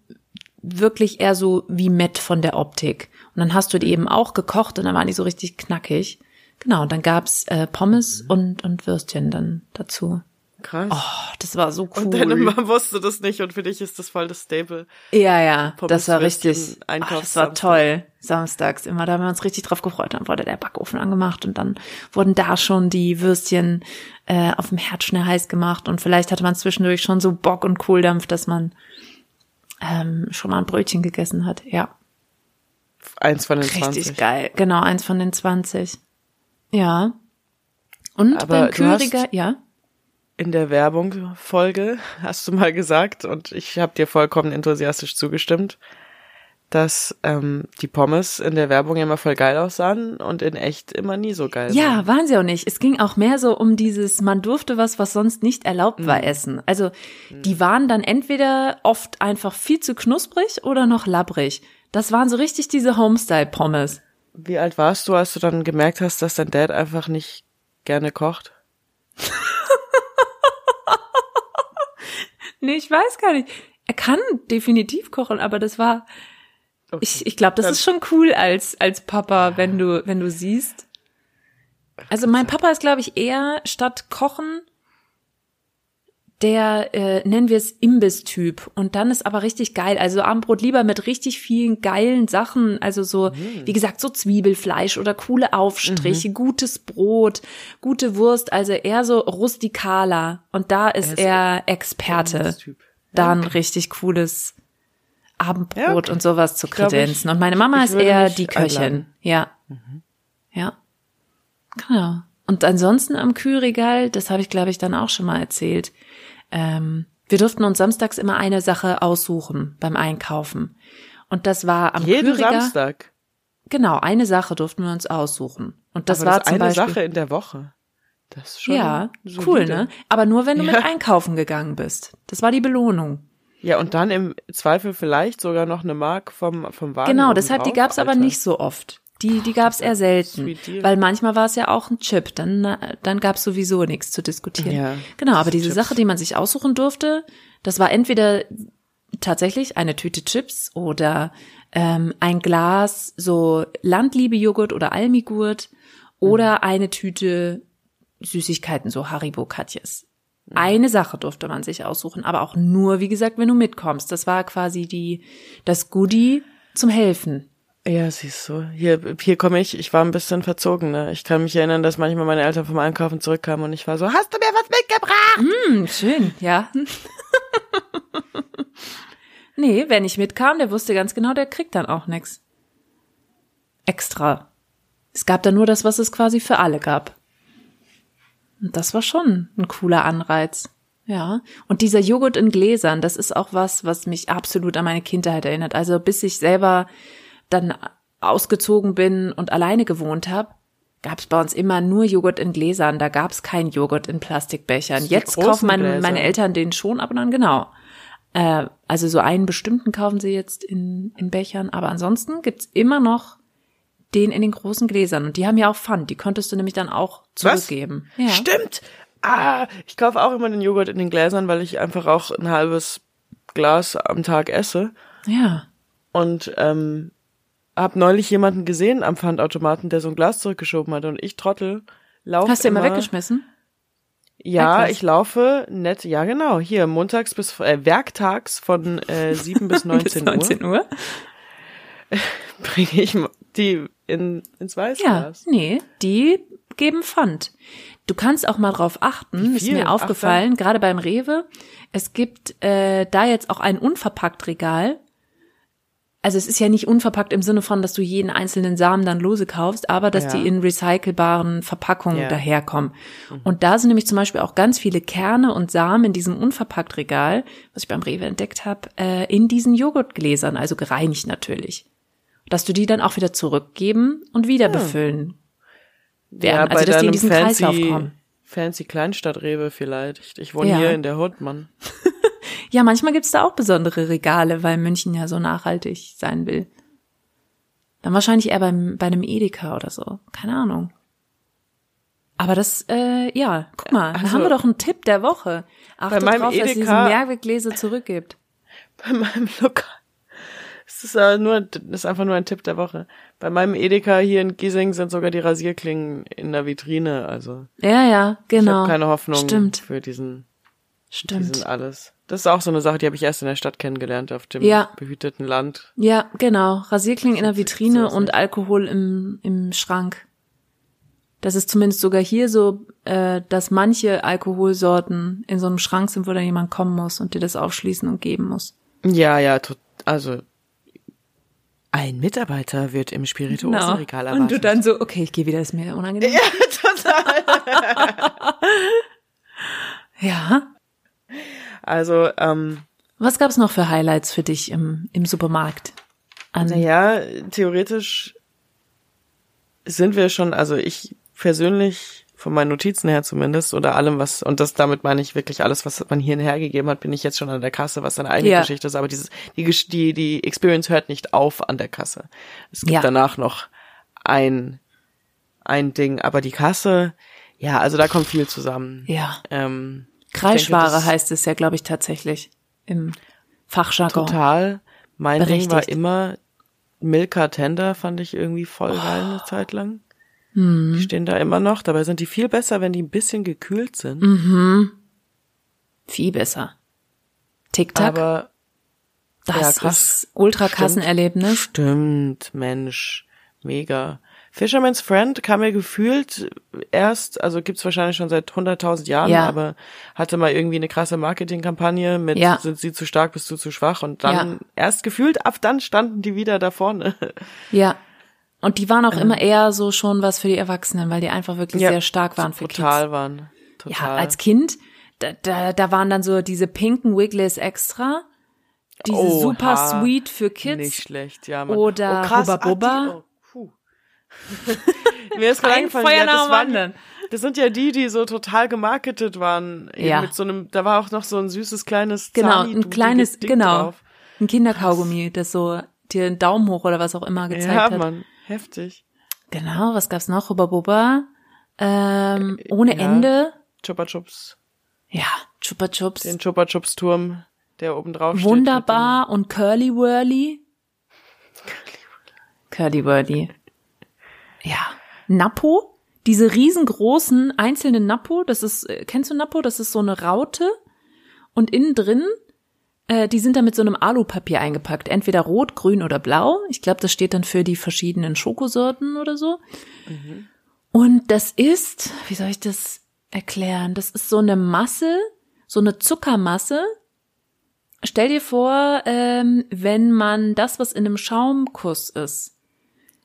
wirklich eher so wie Met von der Optik. Und dann hast du die eben auch gekocht und dann waren die so richtig knackig. Genau, und dann gab's äh, Pommes und, und Würstchen dann dazu. Krass. Oh, das war so cool. [laughs] Und deine Mama wusste das nicht und für dich ist das voll das Staple. ja, ja, Pommes, das war richtig, oh, das war toll. Samstags immer, da haben wir uns richtig drauf gefreut. Dann wurde der Backofen angemacht und dann wurden da schon die Würstchen äh, auf dem Herd schnell heiß gemacht und vielleicht hatte man zwischendurch schon so Bock und Kohldampf, dass man ähm, schon mal ein Brötchen gegessen hat. Ja, Eins von den richtig 20. geil. Genau, eins von den 20. Ja. Und Aber beim Kühlregal, ja. in der Werbung-Folge, hast du mal gesagt, und ich habe dir vollkommen enthusiastisch zugestimmt, dass ähm, die Pommes in der Werbung immer voll geil aussahen und in echt immer nie so geil Ja, waren. waren sie auch nicht. Es ging auch mehr so um dieses, man durfte was, was sonst nicht erlaubt war, essen. Also die waren dann entweder oft einfach viel zu knusprig oder noch labbrig. Das waren so richtig diese Homestyle-Pommes. Wie alt warst du, als du dann gemerkt hast, dass dein Dad einfach nicht gerne kocht? [laughs] Nee, ich weiß gar nicht. Er kann definitiv kochen, aber das war, ich, ich glaube, das ist schon cool als, als Papa, wenn du, wenn du siehst. Also mein Papa ist, glaube ich, eher statt Kochen der, äh, nennen wir es Imbiss-Typ. Und dann ist aber richtig geil. Also Abendbrot lieber mit richtig vielen geilen Sachen. Also so, wie gesagt, so Zwiebelfleisch oder coole Aufstriche, gutes Brot, gute Wurst. Also eher so rustikaler. Und da ist ist er Experte. Typ. Da ein richtig cooles Abendbrot Ja, und sowas zu glaub, ich- kredenzen. Und meine Mama ist eher die Köchin. einladen. Ja. Ja. Genau. Und ansonsten am Kühlregal, das habe ich glaube ich dann auch schon mal erzählt. Ähm, wir durften uns samstags immer eine Sache aussuchen beim Einkaufen. Und das war am Jeden Kühlregal. Samstag. Genau, eine Sache durften wir uns aussuchen. Und das Aber war das zum eine Beispiel. Sache in der Woche. Das ist schon ja, solide. cool, ne? Aber nur wenn du Ja. mit einkaufen gegangen bist. Das war die Belohnung. Ja, und dann im Zweifel vielleicht sogar noch eine Mark vom, vom Wagen. Genau, deshalb, die obendrauf. gab's aber Alter. nicht so oft. Die, die gab's eher selten. Weil manchmal war es ja auch ein Chip, dann, dann gab's sowieso nichts zu diskutieren. Ja, genau, aber diese Chips. Sache, die man sich aussuchen durfte, das war entweder tatsächlich eine Tüte Chips oder ähm, ein Glas so Landliebe-Joghurt oder Almigurt oder eine Tüte Süßigkeiten, so Haribo-Katjes. Eine Sache durfte man sich aussuchen, aber auch nur, wie gesagt, wenn du mitkommst. Das war quasi die, das Goodie zum Helfen. Ja, siehst du. Hier, hier komme ich. Ich war ein bisschen verzogen, ne? Ich kann mich erinnern, dass manchmal meine Eltern vom Einkaufen zurückkamen und ich war so, hast du mir was mitgebracht? Hm, schön, ja. [laughs] nee, wer nicht mitkam, der wusste ganz genau, der kriegt dann auch nix. Extra. Es gab da nur das, was es quasi für alle gab. Und das war schon ein cooler Anreiz. Ja. Und dieser Joghurt in Gläsern, das ist auch was, was mich absolut an meine Kindheit erinnert. Also bis ich selber dann ausgezogen bin und alleine gewohnt habe, gab es bei uns immer nur Joghurt in Gläsern. Da gab es keinen Joghurt in Plastikbechern. Jetzt kaufen meine, meine Eltern den schon ab und an, genau. Äh, also so einen bestimmten kaufen sie jetzt in, in Bechern, aber ansonsten gibt's immer noch den in den großen Gläsern. Und die haben ja auch Pfand. Die konntest du nämlich dann auch Was? zurückgeben. Ja. Stimmt. Ah, ich kaufe auch immer den Joghurt in den Gläsern, weil ich einfach auch ein halbes Glas am Tag esse. Ja. Und ähm, hab neulich jemanden gesehen am Pfandautomaten, der so ein Glas zurückgeschoben hat. Und ich Trottel laufe Hast du immer weggeschmissen? Ja, Weg ich laufe nett, ja genau, hier montags bis, äh, werktags von äh, 7 bis [laughs] 19, Bis 19 Uhr Uhr? [laughs] bringe ich die in, ins Ja, Weißglas. nee, die geben Pfand. Du kannst auch mal drauf achten, ist mir aufgefallen, gerade beim Rewe, es gibt äh, da jetzt auch ein unverpackt Regal. Also es ist ja nicht unverpackt im Sinne von, dass du jeden einzelnen Samen dann lose kaufst, aber dass Ja. die in recycelbaren Verpackungen Ja. daherkommen. Und da sind nämlich zum Beispiel auch ganz viele Kerne und Samen in diesem unverpackt Regal, was ich beim Rewe entdeckt habe, äh, in diesen Joghurtgläsern, also gereinigt natürlich. Dass du die dann auch wieder zurückgeben und wieder befüllen werden. also dass die in diesen Kreislauf fancy, kommen. fancy Kleinstadtrewe vielleicht. Ich, ich wohne Ja. hier in der Hood, Mann. [laughs] Ja, manchmal gibt's da auch besondere Regale, weil München ja so nachhaltig sein will. Dann wahrscheinlich eher beim, bei einem Edeka oder so. Keine Ahnung. Aber das, äh, ja, guck mal, da Also, haben wir doch einen Tipp der Woche. Achte meinem drauf, dass ihr diese Edeka- Mehrweggläser zurückgibt. [laughs] Bei meinem Lokal. Es ist, äh, nur, das ist einfach nur ein Tipp der Woche. Bei meinem Edeka hier in Giesing sind sogar die Rasierklingen in der Vitrine. Also Ja, ja, ich genau. habe keine Hoffnung Stimmt, für diesen, stimmt. diesen alles. Das ist auch so eine Sache, die habe ich erst in der Stadt kennengelernt, auf dem Ja. behüteten Land. Ja, genau. Rasierklingen in der Vitrine und. Alkohol im, im Schrank. Das ist zumindest sogar hier so, äh, dass manche Alkoholsorten in so einem Schrank sind, wo dann jemand kommen muss und dir das aufschließen und geben muss. Ja, ja, also ein Mitarbeiter wird im Spirituosenregal erwartet. Genau. Und du dann so, okay, ich gehe wieder, ist mir unangenehm. Ja, [laughs] total. [laughs] Ja. Also, ähm, Was gab's noch für Highlights für dich im, im Supermarkt? Naja, theoretisch sind wir schon, also ich persönlich, von meinen Notizen her zumindest, oder allem, was, und das damit meine ich wirklich alles, was man hier hergegeben hat, bin ich jetzt schon an der Kasse, was eine eigene Ja. Geschichte ist, aber dieses, die, die, die Experience hört nicht auf an der Kasse. Es gibt Ja. danach noch ein, ein Ding, aber die Kasse, ja, also da kommt viel zusammen. ja. Ähm, Kreischware denke, heißt es ja, glaube ich, tatsächlich im Fachjargon. Total. Mein Ding war Berechtigt. immer Milka Tender, fand ich irgendwie voll geil eine Oh. Zeit lang. Hm. Die stehen da immer noch. Dabei sind die viel besser, wenn die ein bisschen gekühlt sind. Mhm. Viel besser. Tic-Tac, Aber ja, das krass. ist Ultrakassenerlebnis. stimmt, Mensch, mega. Fisherman's Friend kam mir gefühlt erst, also gibt's wahrscheinlich schon seit 100.000 Jahren, Ja. aber hatte mal irgendwie eine krasse Marketingkampagne mit Ja. sind sie zu stark, bist du zu schwach und dann Ja. erst gefühlt, ab dann standen die wieder da vorne. Ja. Und die waren auch immer eher so schon was für die Erwachsenen, weil die einfach wirklich Ja, sehr stark waren für Total Kids. waren. Total. Ja, als Kind, da, da, da waren dann so diese pinken Wigglies extra, diese Oha. super sweet für Kids. Nicht schlecht, ja. Mann. Oder oh, krass, Hubba Bubba. Ah, die, oh. [laughs] Mir ist gerade Ein eingefallen, Feuer ja, nach das, waren, das sind ja die, die so total gemarketet waren. Ja. Mit so einem, da war auch noch so ein süßes kleines Genau, ein kleines, Ding genau, Drauf. ein Kinderkaugummi, das so dir einen Daumen hoch oder was auch immer gezeigt Ja, hat. Mann, heftig. Genau, was gab's noch? Hubba Bubba. Ähm, ohne Ja. Ende. Chupa Chups. Ja, Chupa Chups. Den Chupa Chups Turm, der oben drauf steht. Wunderbar und Curly Whirly. Curly Whirly. Ja. Nappo. Diese riesengroßen einzelnen Nappo, das ist, äh, kennst du Nappo? Das ist so eine Raute. Und innen drin, äh, die sind da mit so einem Alupapier eingepackt. Entweder rot, grün oder blau. Ich glaube, das steht dann für die verschiedenen Schokosorten oder so. Und das ist, wie soll ich das erklären? Das ist so eine Masse, so eine Zuckermasse, Stell dir vor, ähm, wenn man das, was in einem Schaumkuss ist,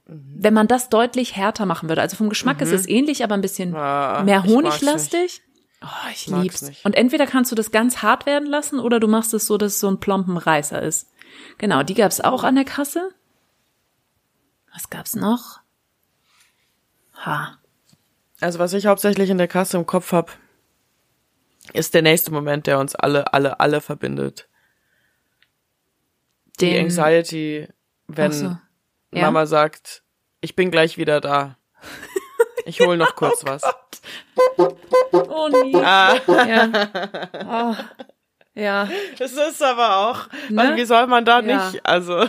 wenn man das deutlich härter machen würde. Also vom Geschmack ist es ähnlich, aber ein bisschen Ah, mehr honiglastig. Oh, ich Mag's lieb's. nicht. Und entweder kannst du das ganz hart werden lassen oder du machst es so, dass es so ein plompen Reißer ist. Genau, die gab's auch an der Kasse. Was gab's noch? Ha. Also was ich hauptsächlich in der Kasse im Kopf hab, ist der nächste Moment, der uns alle, alle, alle verbindet. Die Den, Anxiety, wenn so. Ja? Mama sagt, ich bin gleich wieder da. Ich hol noch kurz was. Oh nee. Ah, Ja. Oh. Ja. das ist aber auch, Ne? wie soll man da Ja. nicht? Also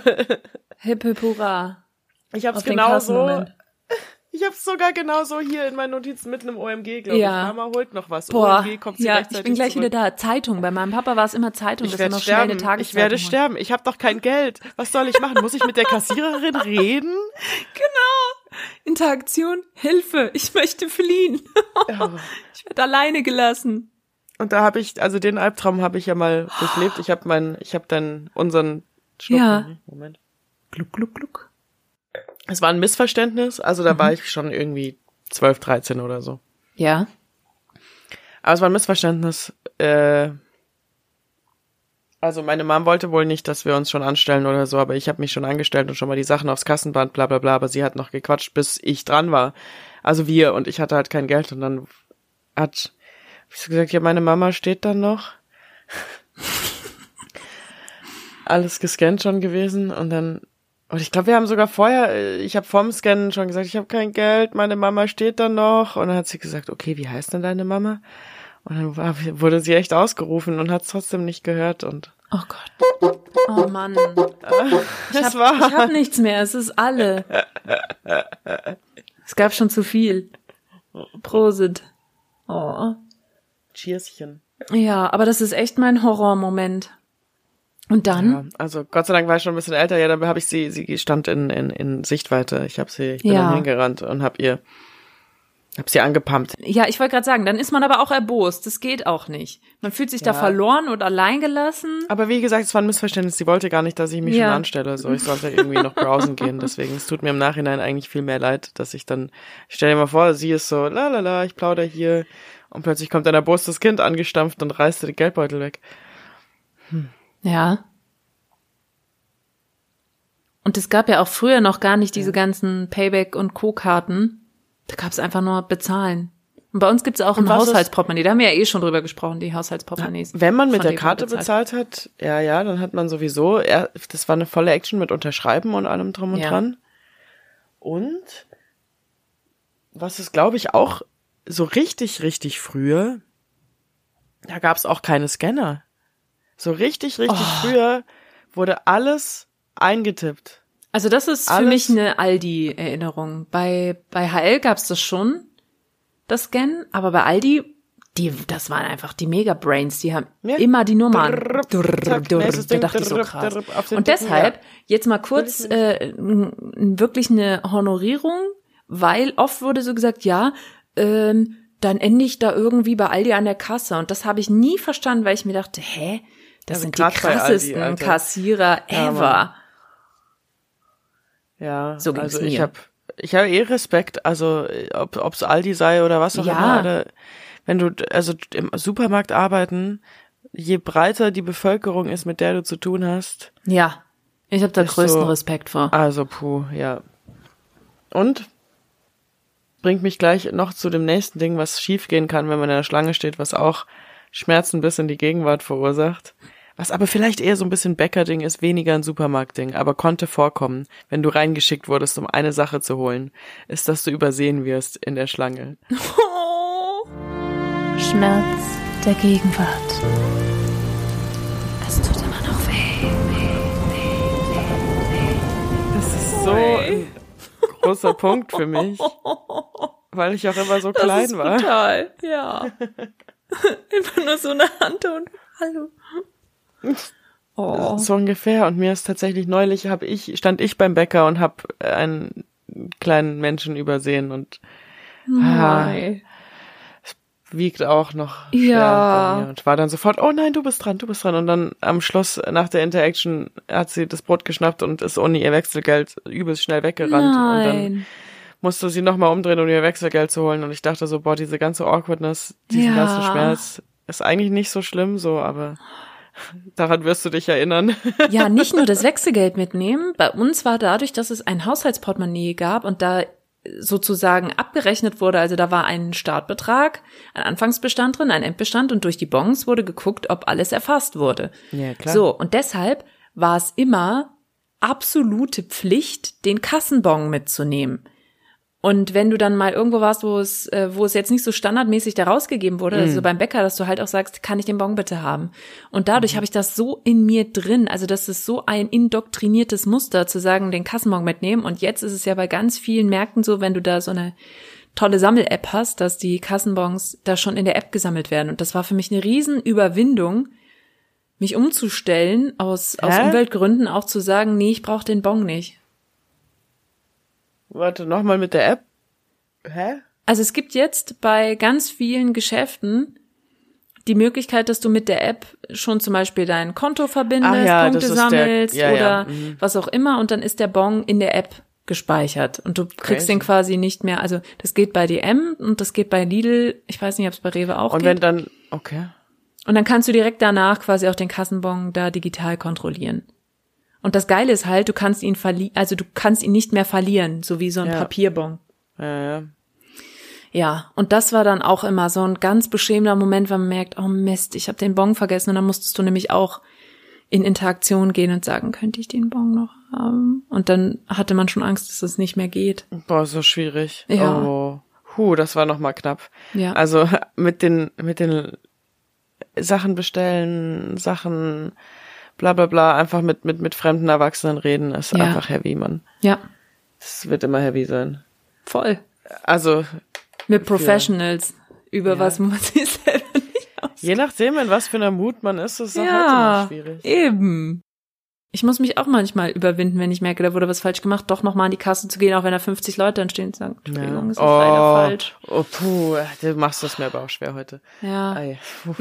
Hip hip hurra. ich hab's Auf den genau so, Kassenmoment. ich hab's sogar genau so hier in meinen Notizen mit einem OMG, glaube Ja. ich. Mama holt noch was. Boah, OMG kommt sie ja, ich bin gleich zurück. wieder da. Zeitung. Bei meinem Papa war es immer Zeitung, Ich dass er werde noch schnell eine sterben. Ich werde sterben. Ich habe doch kein Geld. Was soll ich machen? Muss ich mit der Kassiererin reden? [laughs] Interaktion, Hilfe, ich möchte fliehen. [laughs] ich werde alleine gelassen. Und da habe ich, also den Albtraum habe ich ja mal durchlebt. Ich habe meinen, ich habe dann unseren Schnuppen. Ja. Moment. Gluck, gluck, gluck. Es war ein Missverständnis. Also da Mhm. war ich schon irgendwie 12, 13 oder so. Ja. Aber es war ein Missverständnis. Äh, also meine Mom wollte wohl nicht, dass wir uns schon anstellen oder so, aber ich habe mich schon angestellt und schon mal die Sachen aufs Kassenband, bla bla bla, aber sie hat noch gequatscht, bis ich dran war. Also wir und ich hatte halt kein Geld und dann hat hab ich so gesagt, ja, meine Mama steht dann noch. [laughs] Alles gescannt schon gewesen und dann und ich glaube, wir haben sogar vorher, äh, ich habe vorm Scannen schon gesagt, ich habe kein Geld, meine Mama steht da noch. Und dann hat sie gesagt, okay, wie heißt denn deine Mama? Und dann war, wurde sie echt ausgerufen und hat es trotzdem nicht gehört. Und Oh Gott. Oh Mann. [laughs] das Ich war habe nichts mehr, es ist alle. [laughs] Es gab schon zu viel. Prosit. Oh. Cheerschen. Ja, aber das ist echt mein Horrormoment. Und dann? Ja, also Gott sei Dank war ich schon ein bisschen älter. Ja, dann habe ich sie, sie stand in, in, in Sichtweite. Ich habe sie, ich bin Ja. hingerannt und habe ihr Hab sie angepumpt. Ja, ich wollte gerade sagen, dann ist man aber auch erbost. Das geht auch nicht. Man fühlt sich da Ja. verloren und alleingelassen. Aber wie gesagt, es war ein Missverständnis. Sie wollte gar nicht, dass ich mich Ja. schon anstelle. So, ich sollte irgendwie noch browsen gehen. [laughs] Deswegen, es tut mir im Nachhinein eigentlich viel mehr leid, dass ich dann, ich stell dir mal vor, sie ist so, la la la, ich plauder hier. Und plötzlich kommt ein erbostes Kind angestampft und reißt dir den Geldbeutel weg. Ja. Und es gab ja auch früher noch gar nicht diese ganzen Payback- und Co-Karten. Da gab es einfach nur bezahlen. Und bei uns gibt's auch ein Haushaltsportemonnaie. Da haben wir ja eh schon drüber gesprochen, die Haushaltsportemonnaies. Wenn man mit der Karte bezahlt. hat, ja, ja, dann hat man sowieso, er, das war eine volle Action mit Unterschreiben und allem drum und Ja. dran. Und was ist, glaube ich, auch so richtig, richtig früher, da gab es auch keine Scanner. So richtig, richtig Oh. früher wurde alles eingetippt. Also das ist für Alles- mich eine Aldi-Erinnerung. Bei, bei HL gab's das schon, das Scan, aber bei Aldi, die, das waren einfach die Mega-Brains, die haben Ja. immer die Nummern. Zack, drrr, nächstes da dachte ich so krass. Und deshalb, ja. jetzt mal kurz äh, wirklich eine Honorierung, weil oft wurde so gesagt, ja, ähm, dann ende ich da irgendwie bei Aldi an der Kasse. Und das habe ich nie verstanden, weil ich mir dachte, hä? Das Also sind die Aldi, krassesten Alter. Kassierer Ja, ever. Mann. Ja, So ging's also ich mir. habe ich habe eh Respekt, also ob ob's Aldi sei oder was auch Ja. immer, oder wenn du also im Supermarkt arbeiten, je breiter die Bevölkerung ist, mit der du zu tun hast, Ja, ich habe da größten so- Respekt vor. also puh, ja. Und bringt mich gleich noch zu dem nächsten Ding, was schiefgehen kann, wenn man in der Schlange steht, was auch Schmerzen bis in die Gegenwart verursacht. Was aber vielleicht eher so ein bisschen Bäckerding ist, weniger ein Supermarktding, aber konnte vorkommen, wenn du reingeschickt wurdest, um eine Sache zu holen, ist, dass du übersehen wirst in der Schlange. [laughs] Schmerz der Gegenwart. Es tut immer noch weh. Das ist so ein großer Punkt für mich, [laughs] weil ich auch immer so Das klein ist war. brutal, ja. [laughs] immer nur so eine Hand und hallo. Oh. So ungefähr. Und mir ist tatsächlich neulich, hab ich, stand ich beim Bäcker und hab einen kleinen Menschen übersehen und ah, Nein. wiegt auch noch Ja. und war dann sofort, oh nein, du bist dran, du bist dran. Und dann am Schluss nach der Interaction hat sie das Brot geschnappt und ist ohne ihr Wechselgeld übelst schnell weggerannt. Und dann Nein. musste sie nochmal umdrehen, um ihr Wechselgeld zu holen. Und ich dachte so, boah, diese ganze Awkwardness, diesen Ja. ganzen Schmerz ist eigentlich nicht so schlimm, so, aber daran wirst du dich erinnern. Ja, [laughs] nicht nur das Wechselgeld mitnehmen. Bei uns war dadurch, dass es ein Haushaltsportemonnaie gab und da sozusagen abgerechnet wurde, also da war ein Startbetrag, ein Anfangsbestand drin, ein Endbestand und durch die Bons wurde geguckt, ob alles erfasst wurde. Ja, klar. So, und deshalb war es immer absolute Pflicht, den Kassenbon mitzunehmen. Und wenn du dann mal irgendwo warst, wo es, äh, wo es jetzt nicht so standardmäßig da rausgegeben wurde, Mhm. also beim Bäcker, dass du halt auch sagst, kann ich den Bon bitte haben? Und dadurch habe ich das so in mir drin, also das ist so ein indoktriniertes Muster, zu sagen, den Kassenbon mitnehmen. Und jetzt ist es ja bei ganz vielen Märkten so, wenn du da so eine tolle Sammel-App hast, dass die Kassenbons da schon in der App gesammelt werden. Und das war für mich eine Riesenüberwindung, mich umzustellen, aus, aus? Umweltgründen auch zu sagen, nee, ich brauche den Bon nicht. Warte, nochmal mit der App. Hä? Also es gibt jetzt bei ganz vielen Geschäften die Möglichkeit, dass du mit der App schon zum Beispiel dein Konto verbindest, ja, Punkte ist der- sammelst ja, ja, oder mhm. was auch immer und dann ist der Bon in der App gespeichert und du kriegst Crazy. den quasi nicht mehr. Also das geht bei DM und das geht bei Lidl. Ich weiß nicht, ob es bei Rewe auch Und geht. wenn dann, okay. Und dann kannst du direkt danach quasi auch den Kassenbon da digital kontrollieren. Und das Geile ist halt, du kannst ihn verlieren, also du kannst ihn nicht mehr verlieren, so wie so ein Ja. Papierbon. Ja, ja. Ja, und das war dann auch immer so ein ganz beschämender Moment, wenn man merkt, oh Mist, ich habe den Bon vergessen und dann musstest du nämlich auch in Interaktion gehen und sagen, könnte ich den Bon noch haben? Und dann hatte man schon Angst, dass es nicht mehr geht. Boah, so schwierig. Ja. Oh. Huh, das war noch mal knapp. Ja. Also [laughs] mit den, mit den Sachen bestellen, Sachen, bla bla bla, einfach mit, mit, mit fremden Erwachsenen reden, ist Ja. einfach heavy, Mann. Ja, Es wird immer heavy sein. voll. Also, Mit Professionals, über Ja. was man sich selber nicht aus. je nachdem, in was für einer Mut man ist, ist es auch halt Ja, immer schwierig. eben. Ich muss mich auch manchmal überwinden, wenn ich merke, da wurde was falsch gemacht, doch nochmal an die Kasse zu gehen, auch wenn da 50 Leute dann stehen und sagen, Entschuldigung, Ja. ist das leider Oh. falsch. Oh, puh, du machst das mir aber auch schwer heute. Ja. Ei. [laughs]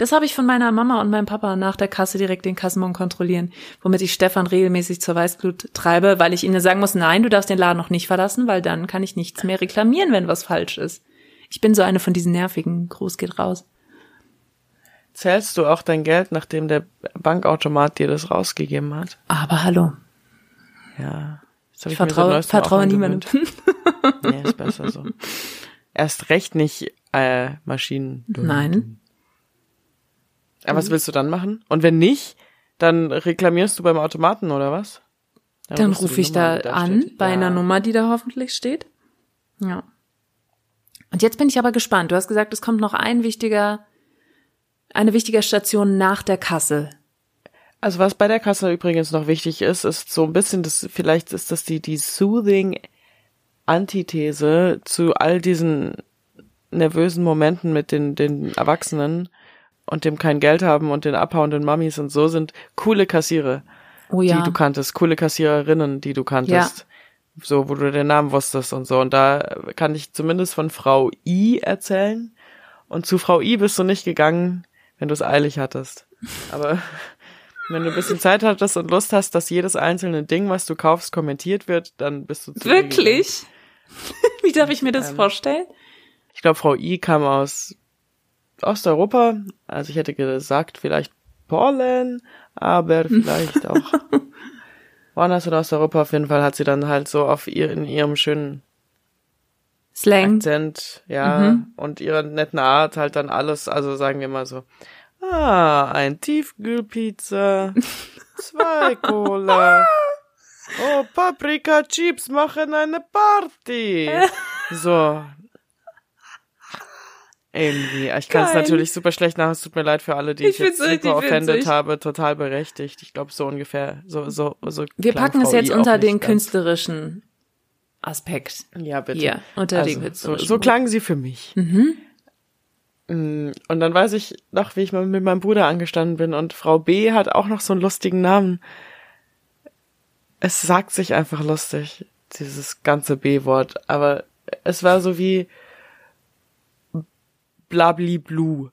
Das habe ich von meiner Mama und meinem Papa nach der Kasse direkt den Kassenbon kontrollieren, womit ich Stefan regelmäßig zur Weißglut treibe, weil ich ihnen sagen muss, nein, du darfst den Laden noch nicht verlassen, weil dann kann ich nichts mehr reklamieren, wenn was falsch ist. Ich bin so eine von diesen nervigen, Gruß geht raus. Zählst du auch dein Geld, nachdem der Bankautomat dir das rausgegeben hat? Aber hallo, Ja. Ich seit vertraue, vertraue niemandem. Nee, ist besser so. [laughs] Erst recht nicht äh, Maschinen. Nein. Aber was willst du dann machen? Und wenn nicht, dann reklamierst du beim Automaten oder was? Dann die rufe ich Nummer, da an, steht. bei ja. einer Nummer, die da hoffentlich steht. Ja. Und jetzt bin ich aber gespannt. Du hast gesagt, es kommt noch ein wichtiger, eine wichtige Station nach der Kasse. Also was bei der Kasse übrigens noch wichtig ist, ist so ein bisschen das, vielleicht ist das die, die soothing Antithese zu all diesen nervösen Momenten mit den, den Erwachsenen und dem kein Geld haben und den abhauenden Mummies und so sind coole Kassiere, Oh ja. die du kanntest, coole Kassiererinnen, die du kanntest. So, wo du den Namen wusstest und so. Und da kann ich zumindest von Frau I erzählen. Und zu Frau I bist du nicht gegangen, wenn du es eilig hattest. [laughs] Aber wenn du ein bisschen Zeit hattest und Lust hast, dass jedes einzelne Ding, was du kaufst, kommentiert wird, dann bist du zu. Wirklich? [laughs] Wie darf ich mir das Ähm, vorstellen? Ich glaube, Frau I kam aus Osteuropa. Also ich hätte gesagt, vielleicht Polen, aber vielleicht auch [laughs] woanders in Osteuropa. Auf jeden Fall hat sie dann halt so auf ihr, in ihrem schönen Slang. Akzent, ja, Mhm. und ihrer netten Art halt dann alles, also sagen wir mal so, ah, ein Tiefkühlpizza, [laughs] zwei Cola, oh, Paprika Chips machen eine Party. [laughs] So. Irgendwie. Ich kann es natürlich super schlecht nach. Es tut mir leid für alle, die ich, Ich jetzt super offended habe. Total berechtigt. Ich glaube, so ungefähr. So, so, so. Wir packen es jetzt unter den ganz. künstlerischen Aspekt. Ja, bitte. Hier, unter den Also, so, künstlerischen. so klangen sie für mich. Mhm. Mm, Und dann weiß ich noch, wie ich mal mit meinem Bruder angestanden bin und Frau B hat auch noch so einen lustigen Namen. Es sagt sich einfach lustig, dieses ganze B-Wort, aber es war so wie Blabliblu.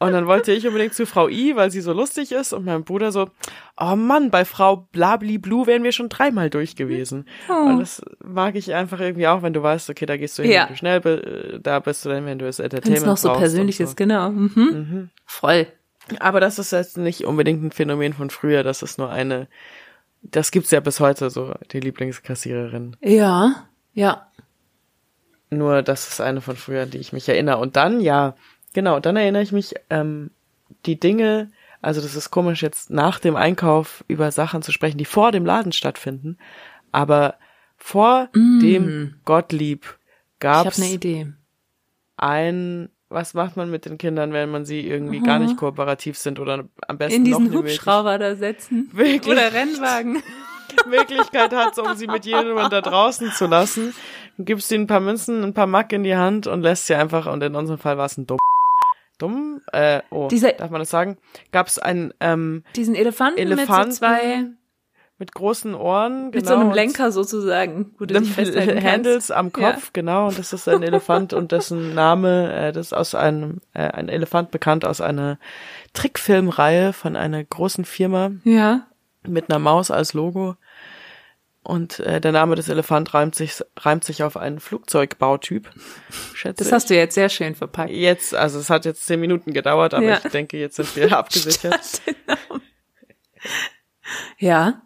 Und dann wollte ich unbedingt zu Frau I, weil sie so lustig ist und mein Bruder so, oh Mann, bei Frau Blabliblu wären wir schon dreimal durch gewesen. Und das mag ich einfach irgendwie auch, wenn du weißt, okay, da gehst du hin, Ja. wenn du schnell bi- da bist du dann, wenn du es Entertainment es noch so persönlich ist, genau. Mhm. Voll. Aber das ist jetzt nicht unbedingt ein Phänomen von früher, das ist nur eine, das gibt's ja bis heute so, die Lieblingskassiererin. Ja, ja. Nur das ist eine von früher, an die ich mich erinnere. Und dann, ja, genau, dann erinnere ich mich, ähm, die Dinge, also das ist komisch, jetzt nach dem Einkauf über Sachen zu sprechen, die vor dem Laden stattfinden. Aber vor dem Gottlieb Mm. Ich habe eine Idee. ein, was macht man mit den Kindern, wenn man sie irgendwie gar nicht kooperativ sind oder am besten In diesen Hubschrauber da setzen. [laughs] Wirklich? Oder Rennwagen. [laughs] Möglichkeit hat, um sie mit jemandem da draußen zu lassen, gibst ihnen ein paar Münzen, ein paar Mack in die Hand und lässt sie einfach, und in unserem Fall war es ein dumm. Dumm? Äh, oh, Dieser- darf man das sagen? Gab es einen ähm, Diesen Elefanten, Elefanten mit so zwei, mit großen Ohren, mit genau, so einem Lenker sozusagen, wo du dich festhalten kannst. Handles am Kopf, genau, und das ist ein Elefant und dessen Name, äh, das ist aus einem, äh, ein Elefant bekannt aus einer Trickfilmreihe von einer großen Firma, Ja. mit einer Maus als Logo. Und äh, der Name des Elefant reimt sich, reimt sich auf einen Flugzeugbautyp. [laughs] Schätze Das hast du jetzt sehr schön verpackt. ich. Jetzt, also es hat jetzt zehn Minuten gedauert, aber Ja. ich denke, jetzt sind wir [laughs] abgesichert. Ja.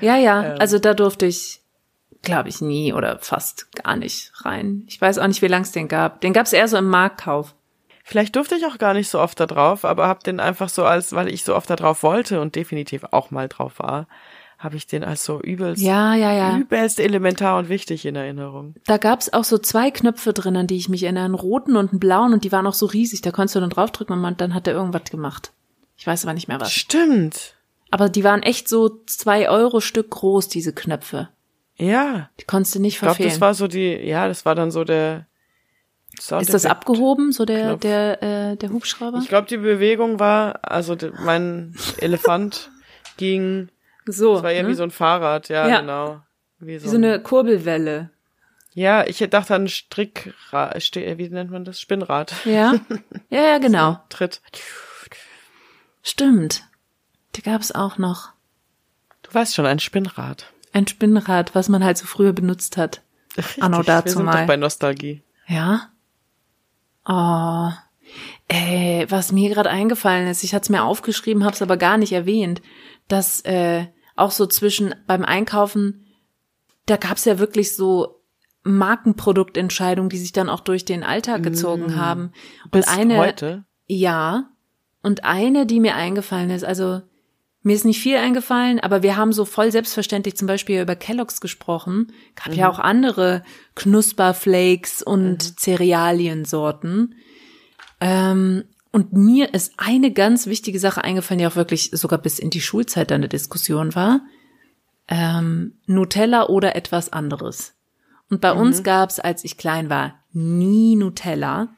Ja, ja. Ähm. Also da durfte ich, glaube ich, nie oder fast gar nicht rein. Ich weiß auch nicht, wie lang es den gab. Den gab es eher so im Marktkauf. Vielleicht durfte ich auch gar nicht so oft da drauf, aber hab den einfach so als, weil ich so oft da drauf wollte und definitiv auch mal drauf war, habe ich den als so übelst, Ja, ja, ja. übelst elementar und wichtig in Erinnerung. Da gab's auch so zwei Knöpfe drin, an die ich mich erinnere, einen roten und einen blauen und die waren auch so riesig. Da konntest du dann draufdrücken und dann hat er irgendwas gemacht. Ich weiß aber nicht mehr was. Stimmt. Aber die waren echt so zwei Euro Stück groß, diese Knöpfe. Ja. Die konntest du nicht Ich glaube, verfehlen. das war so die, ja, das war dann so der, Ist das abgehoben, so der, Knopf. der, äh, der Hubschrauber? Ich glaube, die Bewegung war, also mein [laughs] Elefant ging, so. es war eher ne? wie so ein Fahrrad, ja, Ja. genau. Wie so, wie so ein- eine Kurbelwelle. Ja, ich dachte an Strickrad, Sti- wie nennt man das? Spinnrad. Ja? [laughs] ja, ja, genau. Tritt. Stimmt. Die gab's auch noch. Du weißt schon, ein Spinnrad. Ein Spinnrad, was man halt so früher benutzt hat. Anno Richtig, dazu wir sind mal. bei Nostalgie. Ja? Oh. Äh, was mir gerade eingefallen ist, ich hatte es mir aufgeschrieben, habe es aber gar nicht erwähnt, dass äh, auch so zwischen beim Einkaufen, da gab's ja wirklich so Markenproduktentscheidungen, die sich dann auch durch den Alltag gezogen haben. Und Bis eine, heute. ja, und eine, die mir eingefallen ist, also mir ist nicht viel eingefallen, aber wir haben so voll selbstverständlich zum Beispiel über Kelloggs gesprochen. Gab ja auch andere Knusperflakes und Cerealiensorten. Ähm, und mir ist eine ganz wichtige Sache eingefallen, die auch wirklich sogar bis in die Schulzeit dann eine Diskussion war. Ähm, Nutella oder etwas anderes. Und bei uns gab's, als ich klein war, nie Nutella,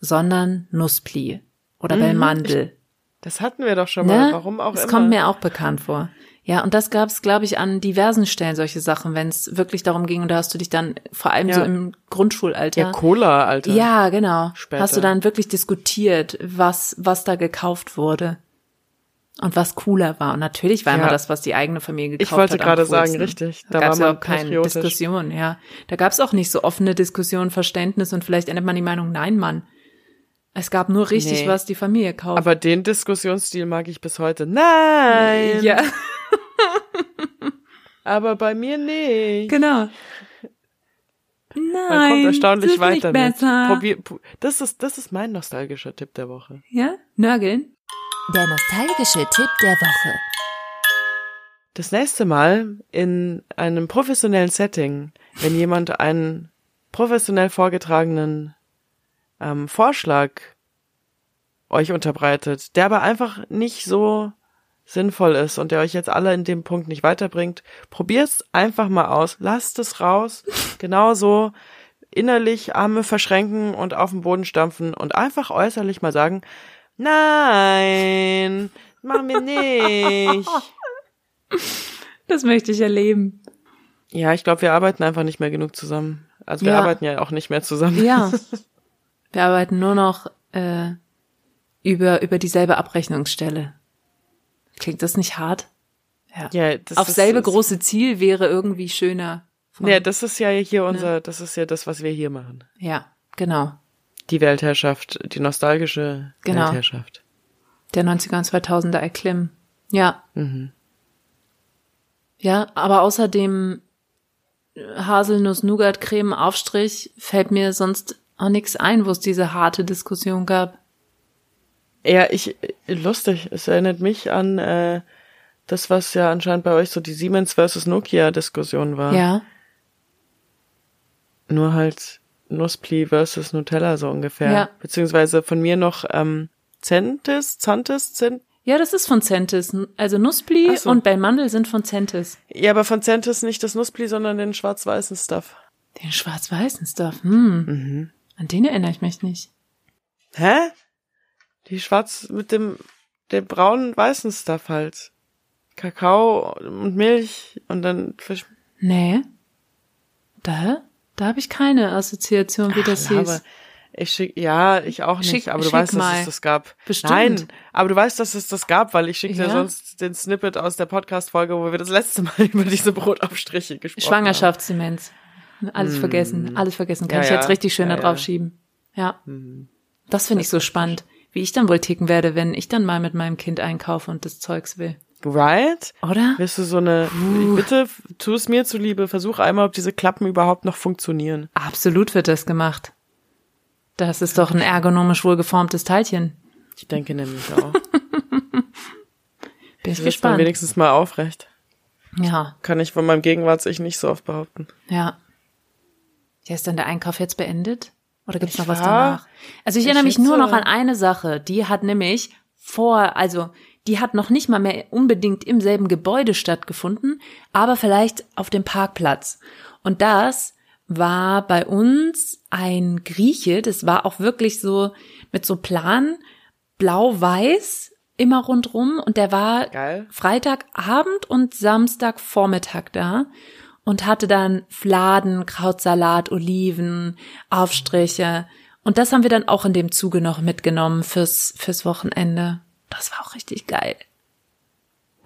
sondern Nusspli oder Bellmandel. Das hatten wir doch schon mal. Ne? Warum auch das immer. kommt mir auch bekannt vor. Ja, und das gab's, glaube ich, an diversen Stellen solche Sachen, wenn es wirklich darum ging, und da hast du dich dann vor allem Ja. so im Grundschulalter. ja, Cola, Alter. Ja, genau. Später. Hast du dann wirklich diskutiert, was, was da gekauft wurde. Und was cooler war. Und natürlich war Ja. immer das, was die eigene Familie gekauft Ich wollte hat. gerade sagen, richtig. Da Da ja man auch keine patriotisch. Diskussion, ja. Da gab's auch nicht so offene Diskussion, Verständnis und vielleicht ändert man die Meinung, nein, Mann. Es gab nur richtig, Nee. was die Familie kauft. Aber den Diskussionsstil mag ich bis heute. Nein! ja, [laughs] Aber bei mir nicht. genau. Nein, Man kommt erstaunlich das ist weiter nicht mit. besser. Probier, das ist, das ist mein nostalgischer Tipp der Woche. Ja, nörgeln. Der nostalgische Tipp der Woche. Das nächste Mal in einem professionellen Setting, wenn jemand einen professionell vorgetragenen ähm, Vorschlag euch unterbreitet, der aber einfach nicht so sinnvoll ist und der euch jetzt alle in dem Punkt nicht weiterbringt, probiert's einfach mal aus, lasst es raus, [laughs] genauso innerlich Arme verschränken und auf den Boden stampfen und einfach äußerlich mal sagen, nein, mach mir nicht. [laughs] Das möchte ich erleben. Ja, ich glaube, wir arbeiten einfach nicht mehr genug zusammen. Also wir Ja. arbeiten ja auch nicht mehr zusammen. Ja. [laughs] Wir arbeiten nur noch äh, über, über dieselbe Abrechnungsstelle. Klingt das nicht hart? Ja. Ja, das Auf ist- selbe ist- große Ziel wäre irgendwie schöner. Ja, das ist ja hier unser, das ist ja das, was wir hier machen. ja, genau. Die Weltherrschaft, die nostalgische Genau. Weltherrschaft. Der 90er und 2000er erklimmen. Ja. Mhm. Ja, aber außerdem Haselnuss-Nougat-Creme-Aufstrich fällt mir sonst auch nichts ein, wo es diese harte Diskussion gab. Ja, ich, lustig, es erinnert mich an äh, das, was ja anscheinend bei euch so die Siemens versus Nokia-Diskussion war. Ja. Nur halt Nusspli versus Nutella so ungefähr. Ja. Beziehungsweise von mir noch ähm, Centis, Zantis, Cent Ja, das ist von Centis. Also Nusspli Ach so. und Bellmandel sind von Centis. Ja, aber von Centis nicht das Nusspli, sondern den schwarz-weißen Stuff. Den schwarz-weißen Stuff. Hm. Mhm. An den erinnere ich mich nicht. Hä? Die schwarz mit dem, dem braunen weißen Stuff halt. Kakao und Milch und dann Fisch. Nee. Da? Da habe ich keine Assoziation, wie das Ach, hieß. aber Ich schick, ja, ich auch nicht, Schick- aber du weißt, mal. dass es das gab. Bestimmt. Nein, aber du weißt, dass es das gab, weil ich schicke dir Ja? sonst den Snippet aus der Podcast-Folge, wo wir das letzte Mal [laughs] über diese Brotaufstriche gesprochen haben. Schwangerschaftsdemenz. Alles vergessen, alles vergessen. Kann Ja, ich jetzt richtig schön Ja, da drauf schieben. Ja. Das finde ich so spannend, wie ich dann wohl ticken werde, wenn ich dann mal mit meinem Kind einkaufe und das Zeugs will. Right? Oder? Wirst du so eine, bitte tu es mir zuliebe, versuch einmal, ob diese Klappen überhaupt noch funktionieren. Absolut wird das gemacht. Das ist doch ein ergonomisch wohl geformtes Teilchen. Ich denke nämlich auch. [laughs] Bin ich Das ist gespannt. wenigstens mal aufrecht. Ja, Kann ich von meinem Gegenwarts-Ich nicht so oft behaupten. ja. Ja, ist dann der Einkauf jetzt beendet? Oder gibt's Ich noch was danach? Also ich ich erinnere mich nur noch an eine Sache. Die hat nämlich vor, also die hat noch nicht mal mehr unbedingt im selben Gebäude stattgefunden, aber vielleicht auf dem Parkplatz. Und das war bei uns ein Grieche, das war auch wirklich so mit so Plan, blau-weiß, immer rundrum und der war Geil. Freitagabend und Samstagvormittag da und hatte dann Fladen, Krautsalat, Oliven, Aufstriche und das haben wir dann auch in dem Zuge noch mitgenommen fürs, fürs Wochenende. Das war auch richtig geil.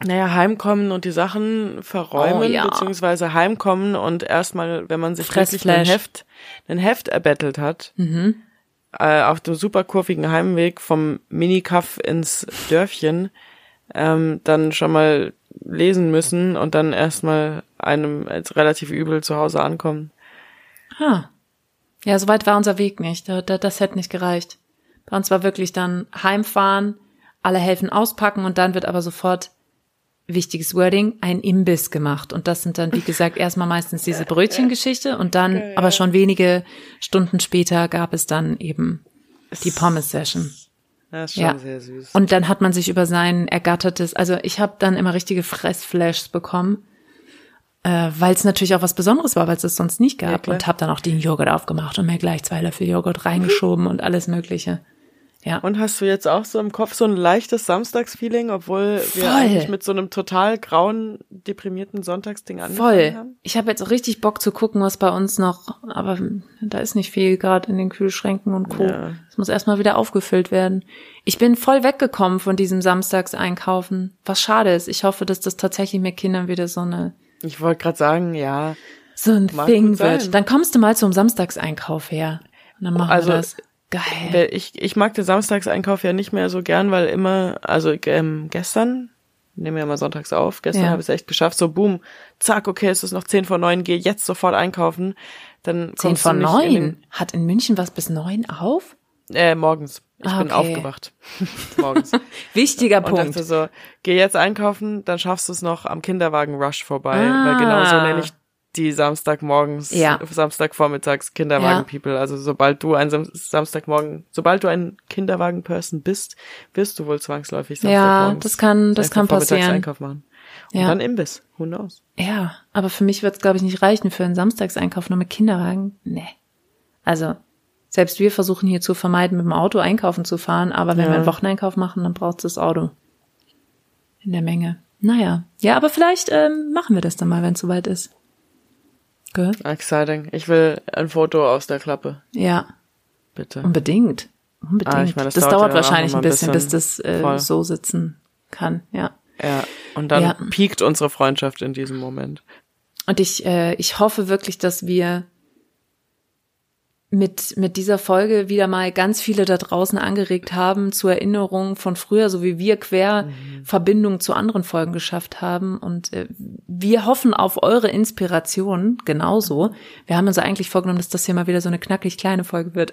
Naja, heimkommen und die Sachen verräumen, Oh, ja. beziehungsweise heimkommen und erstmal, wenn man sich wirklich ein. Heft, ein Heft erbettelt hat, Mhm. äh, auf dem super kurvigen Heimweg vom Minikaff ins Dörfchen, ähm, dann schon mal lesen müssen und dann erstmal einem als relativ übel zu Hause ankommen. Ah. Ja, soweit war unser Weg nicht. Da, da, das hätte nicht gereicht. Bei uns war wirklich dann heimfahren, alle helfen auspacken und dann wird aber sofort wichtiges Wording, ein Imbiss gemacht. Und das sind dann, wie gesagt, [laughs] erstmal meistens diese Brötchengeschichte und dann, aber schon wenige Stunden später gab es dann eben die Pommes-Session. Das ist schon Ja. sehr süß. Und dann hat man sich über sein ergattertes, also ich habe dann immer richtige Fressflashs bekommen, äh, weil es natürlich auch was Besonderes war, weil es das sonst nicht Ja, gab. klar. und habe dann auch den Joghurt aufgemacht und mir gleich zwei Löffel Joghurt reingeschoben und alles Mögliche. Ja. Und hast du jetzt auch so im Kopf so ein leichtes Samstagsfeeling, obwohl wir Voll. eigentlich mit so einem total grauen, deprimierten Sonntagsding angefangen Voll. haben? Ich habe jetzt auch richtig Bock zu gucken, was bei uns noch, aber da ist nicht viel gerade in den Kühlschränken und Co. Ja. Es muss erstmal wieder aufgefüllt werden. Ich bin voll weggekommen von diesem Samstagseinkaufen, was schade ist. Ich hoffe, dass das tatsächlich mit Kindern wieder so eine Ich wollte gerade sagen, ja. so ein Mag Ding wird. Dann kommst du mal zum Samstagseinkauf her. Und dann machen Also, wir das. Geil. Ich, ich mag den Samstagseinkauf ja nicht mehr so gern, weil immer, also ähm, gestern, nehmen wir ja mal sonntags auf, gestern Ja. habe ich es echt geschafft, so boom, zack, okay, es ist noch 10 vor 9, geh jetzt sofort einkaufen. Dann Zehn kommst vor du nicht in neun. Hat in München was bis neun auf? Den, äh, morgens. Ich Ah, bin okay. aufgewacht. [laughs] morgens. [laughs] Wichtiger Und Punkt. dachte so, geh jetzt einkaufen, dann schaffst du es noch am Kinderwagen-Rush vorbei. Ah. Weil genau so nenne ich die Samstagmorgens, Ja. Samstagvormittags Kinderwagen-People. Also sobald du ein Sam Samstagmorgen, sobald du ein Kinderwagen-Person bist, wirst du wohl zwangsläufig Ja, Samstagmorgens das kann, das kann passieren. Einkauf machen. Und Ja. dann Imbiss. Who knows? Ja, aber für mich wird es, glaube ich, nicht reichen für einen Samstagseinkauf nur mit Kinderwagen. Nee. Also, selbst wir versuchen hier zu vermeiden, mit dem Auto einkaufen zu fahren, aber wenn Ja. wir einen Wocheneinkauf machen, dann braucht das Auto. In der Menge. Naja. Ja, aber vielleicht ähm, machen wir das dann mal, wenn es soweit ist. Gell? Exciting. Ich will ein Foto aus der Klappe, Ja, bitte. unbedingt. Unbedingt. Ah, ich meine, das das, dauert dauert wahrscheinlich ein ein bisschen, bis bisschen. das äh, so sitzen kann. Ja. Ja. Und dann Ja. piekt unsere Freundschaft in diesem Moment. Und ich, äh, ich hoffe wirklich, dass wir mit, mit dieser Folge wieder mal ganz viele da draußen angeregt haben zur Erinnerung von früher, so wie wir quer Verbindungen zu anderen Folgen geschafft haben. Und äh, wir hoffen auf eure Inspiration genauso. Wir haben uns eigentlich vorgenommen, dass das hier mal wieder so eine knackig kleine Folge wird.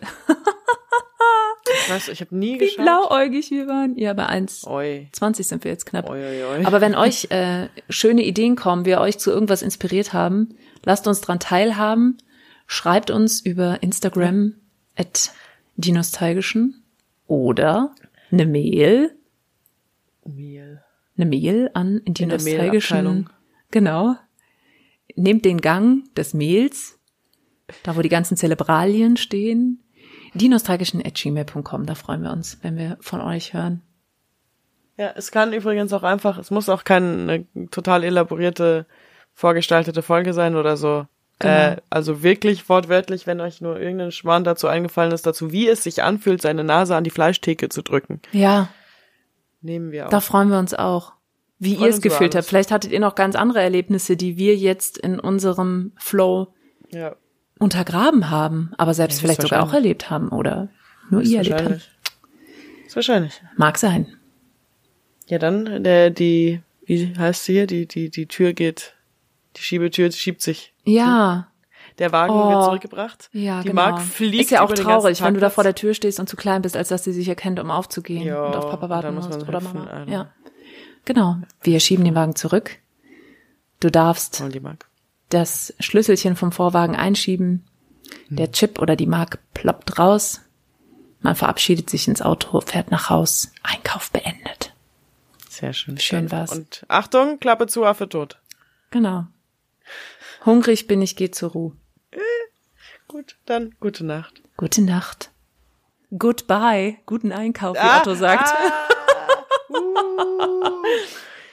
Ich weiß, ich habe nie Wie geschaut. blauäugig wir waren. Ja, bei 1,20 Oi. sind wir jetzt knapp. Oi, oi, oi. Aber wenn [laughs] euch äh, schöne Ideen kommen, wir euch zu irgendwas inspiriert haben, lasst uns dran teilhaben. Schreibt uns über Instagram at dinostalgischen oder eine Mail, Mehl. eine Mail an der dinostalgischen. Mailabteilung. Genau. Nehmt den Gang des Mails, da wo die ganzen Zelebralien stehen, dinostalgischen at gmail.com. Da freuen wir uns, wenn wir von euch hören. Ja, es kann übrigens auch einfach, es muss auch keine total elaborierte, vorgestaltete Folge sein oder so. Genau. Äh, also wirklich wortwörtlich, wenn euch nur irgendein Schmarrn dazu eingefallen ist, dazu, wie es sich anfühlt, seine Nase an die Fleischtheke zu drücken. Ja, Nehmen wir auch. Da freuen wir uns auch. Wie Freuen ihr es gefühlt habt. Vielleicht hattet ihr noch ganz andere Erlebnisse, die wir jetzt in unserem Flow ja, untergraben haben, aber selbst Ja, vielleicht sogar auch erlebt haben oder nur ihr erlebt habt. wahrscheinlich. Ist wahrscheinlich. Mag sein. Ja, dann, der, die, wie heißt sie hier? Die, die, die Tür geht, die Schiebetür schiebt sich. Ja, Der Wagen Oh. wird zurückgebracht. ja, die genau. Mark fliegt Ist ja auch traurig, wenn du da vor der Tür stehst und zu klein bist, als dass sie sich erkennt, um aufzugehen Ja, und auf Papa warten muss musst oder Mama. Ja. Genau. Wir schieben den Wagen zurück. Du darfst die Mark. das Schlüsselchen vom Vorwagen einschieben. Der Chip oder die Mark ploppt raus. Man verabschiedet sich ins Auto, fährt nach Haus. Einkauf beendet. Sehr schön. Schön war's. Und Achtung, Klappe zu, Affe tot. Genau. Hungrig bin ich, geh zur Ruhe. Gut, dann gute Nacht. Gute Nacht. Goodbye. Guten Einkauf, wie Otto sagt. [laughs]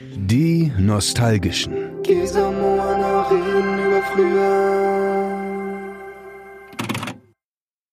Die Nostalgischen. Geh so Moana reden über früher.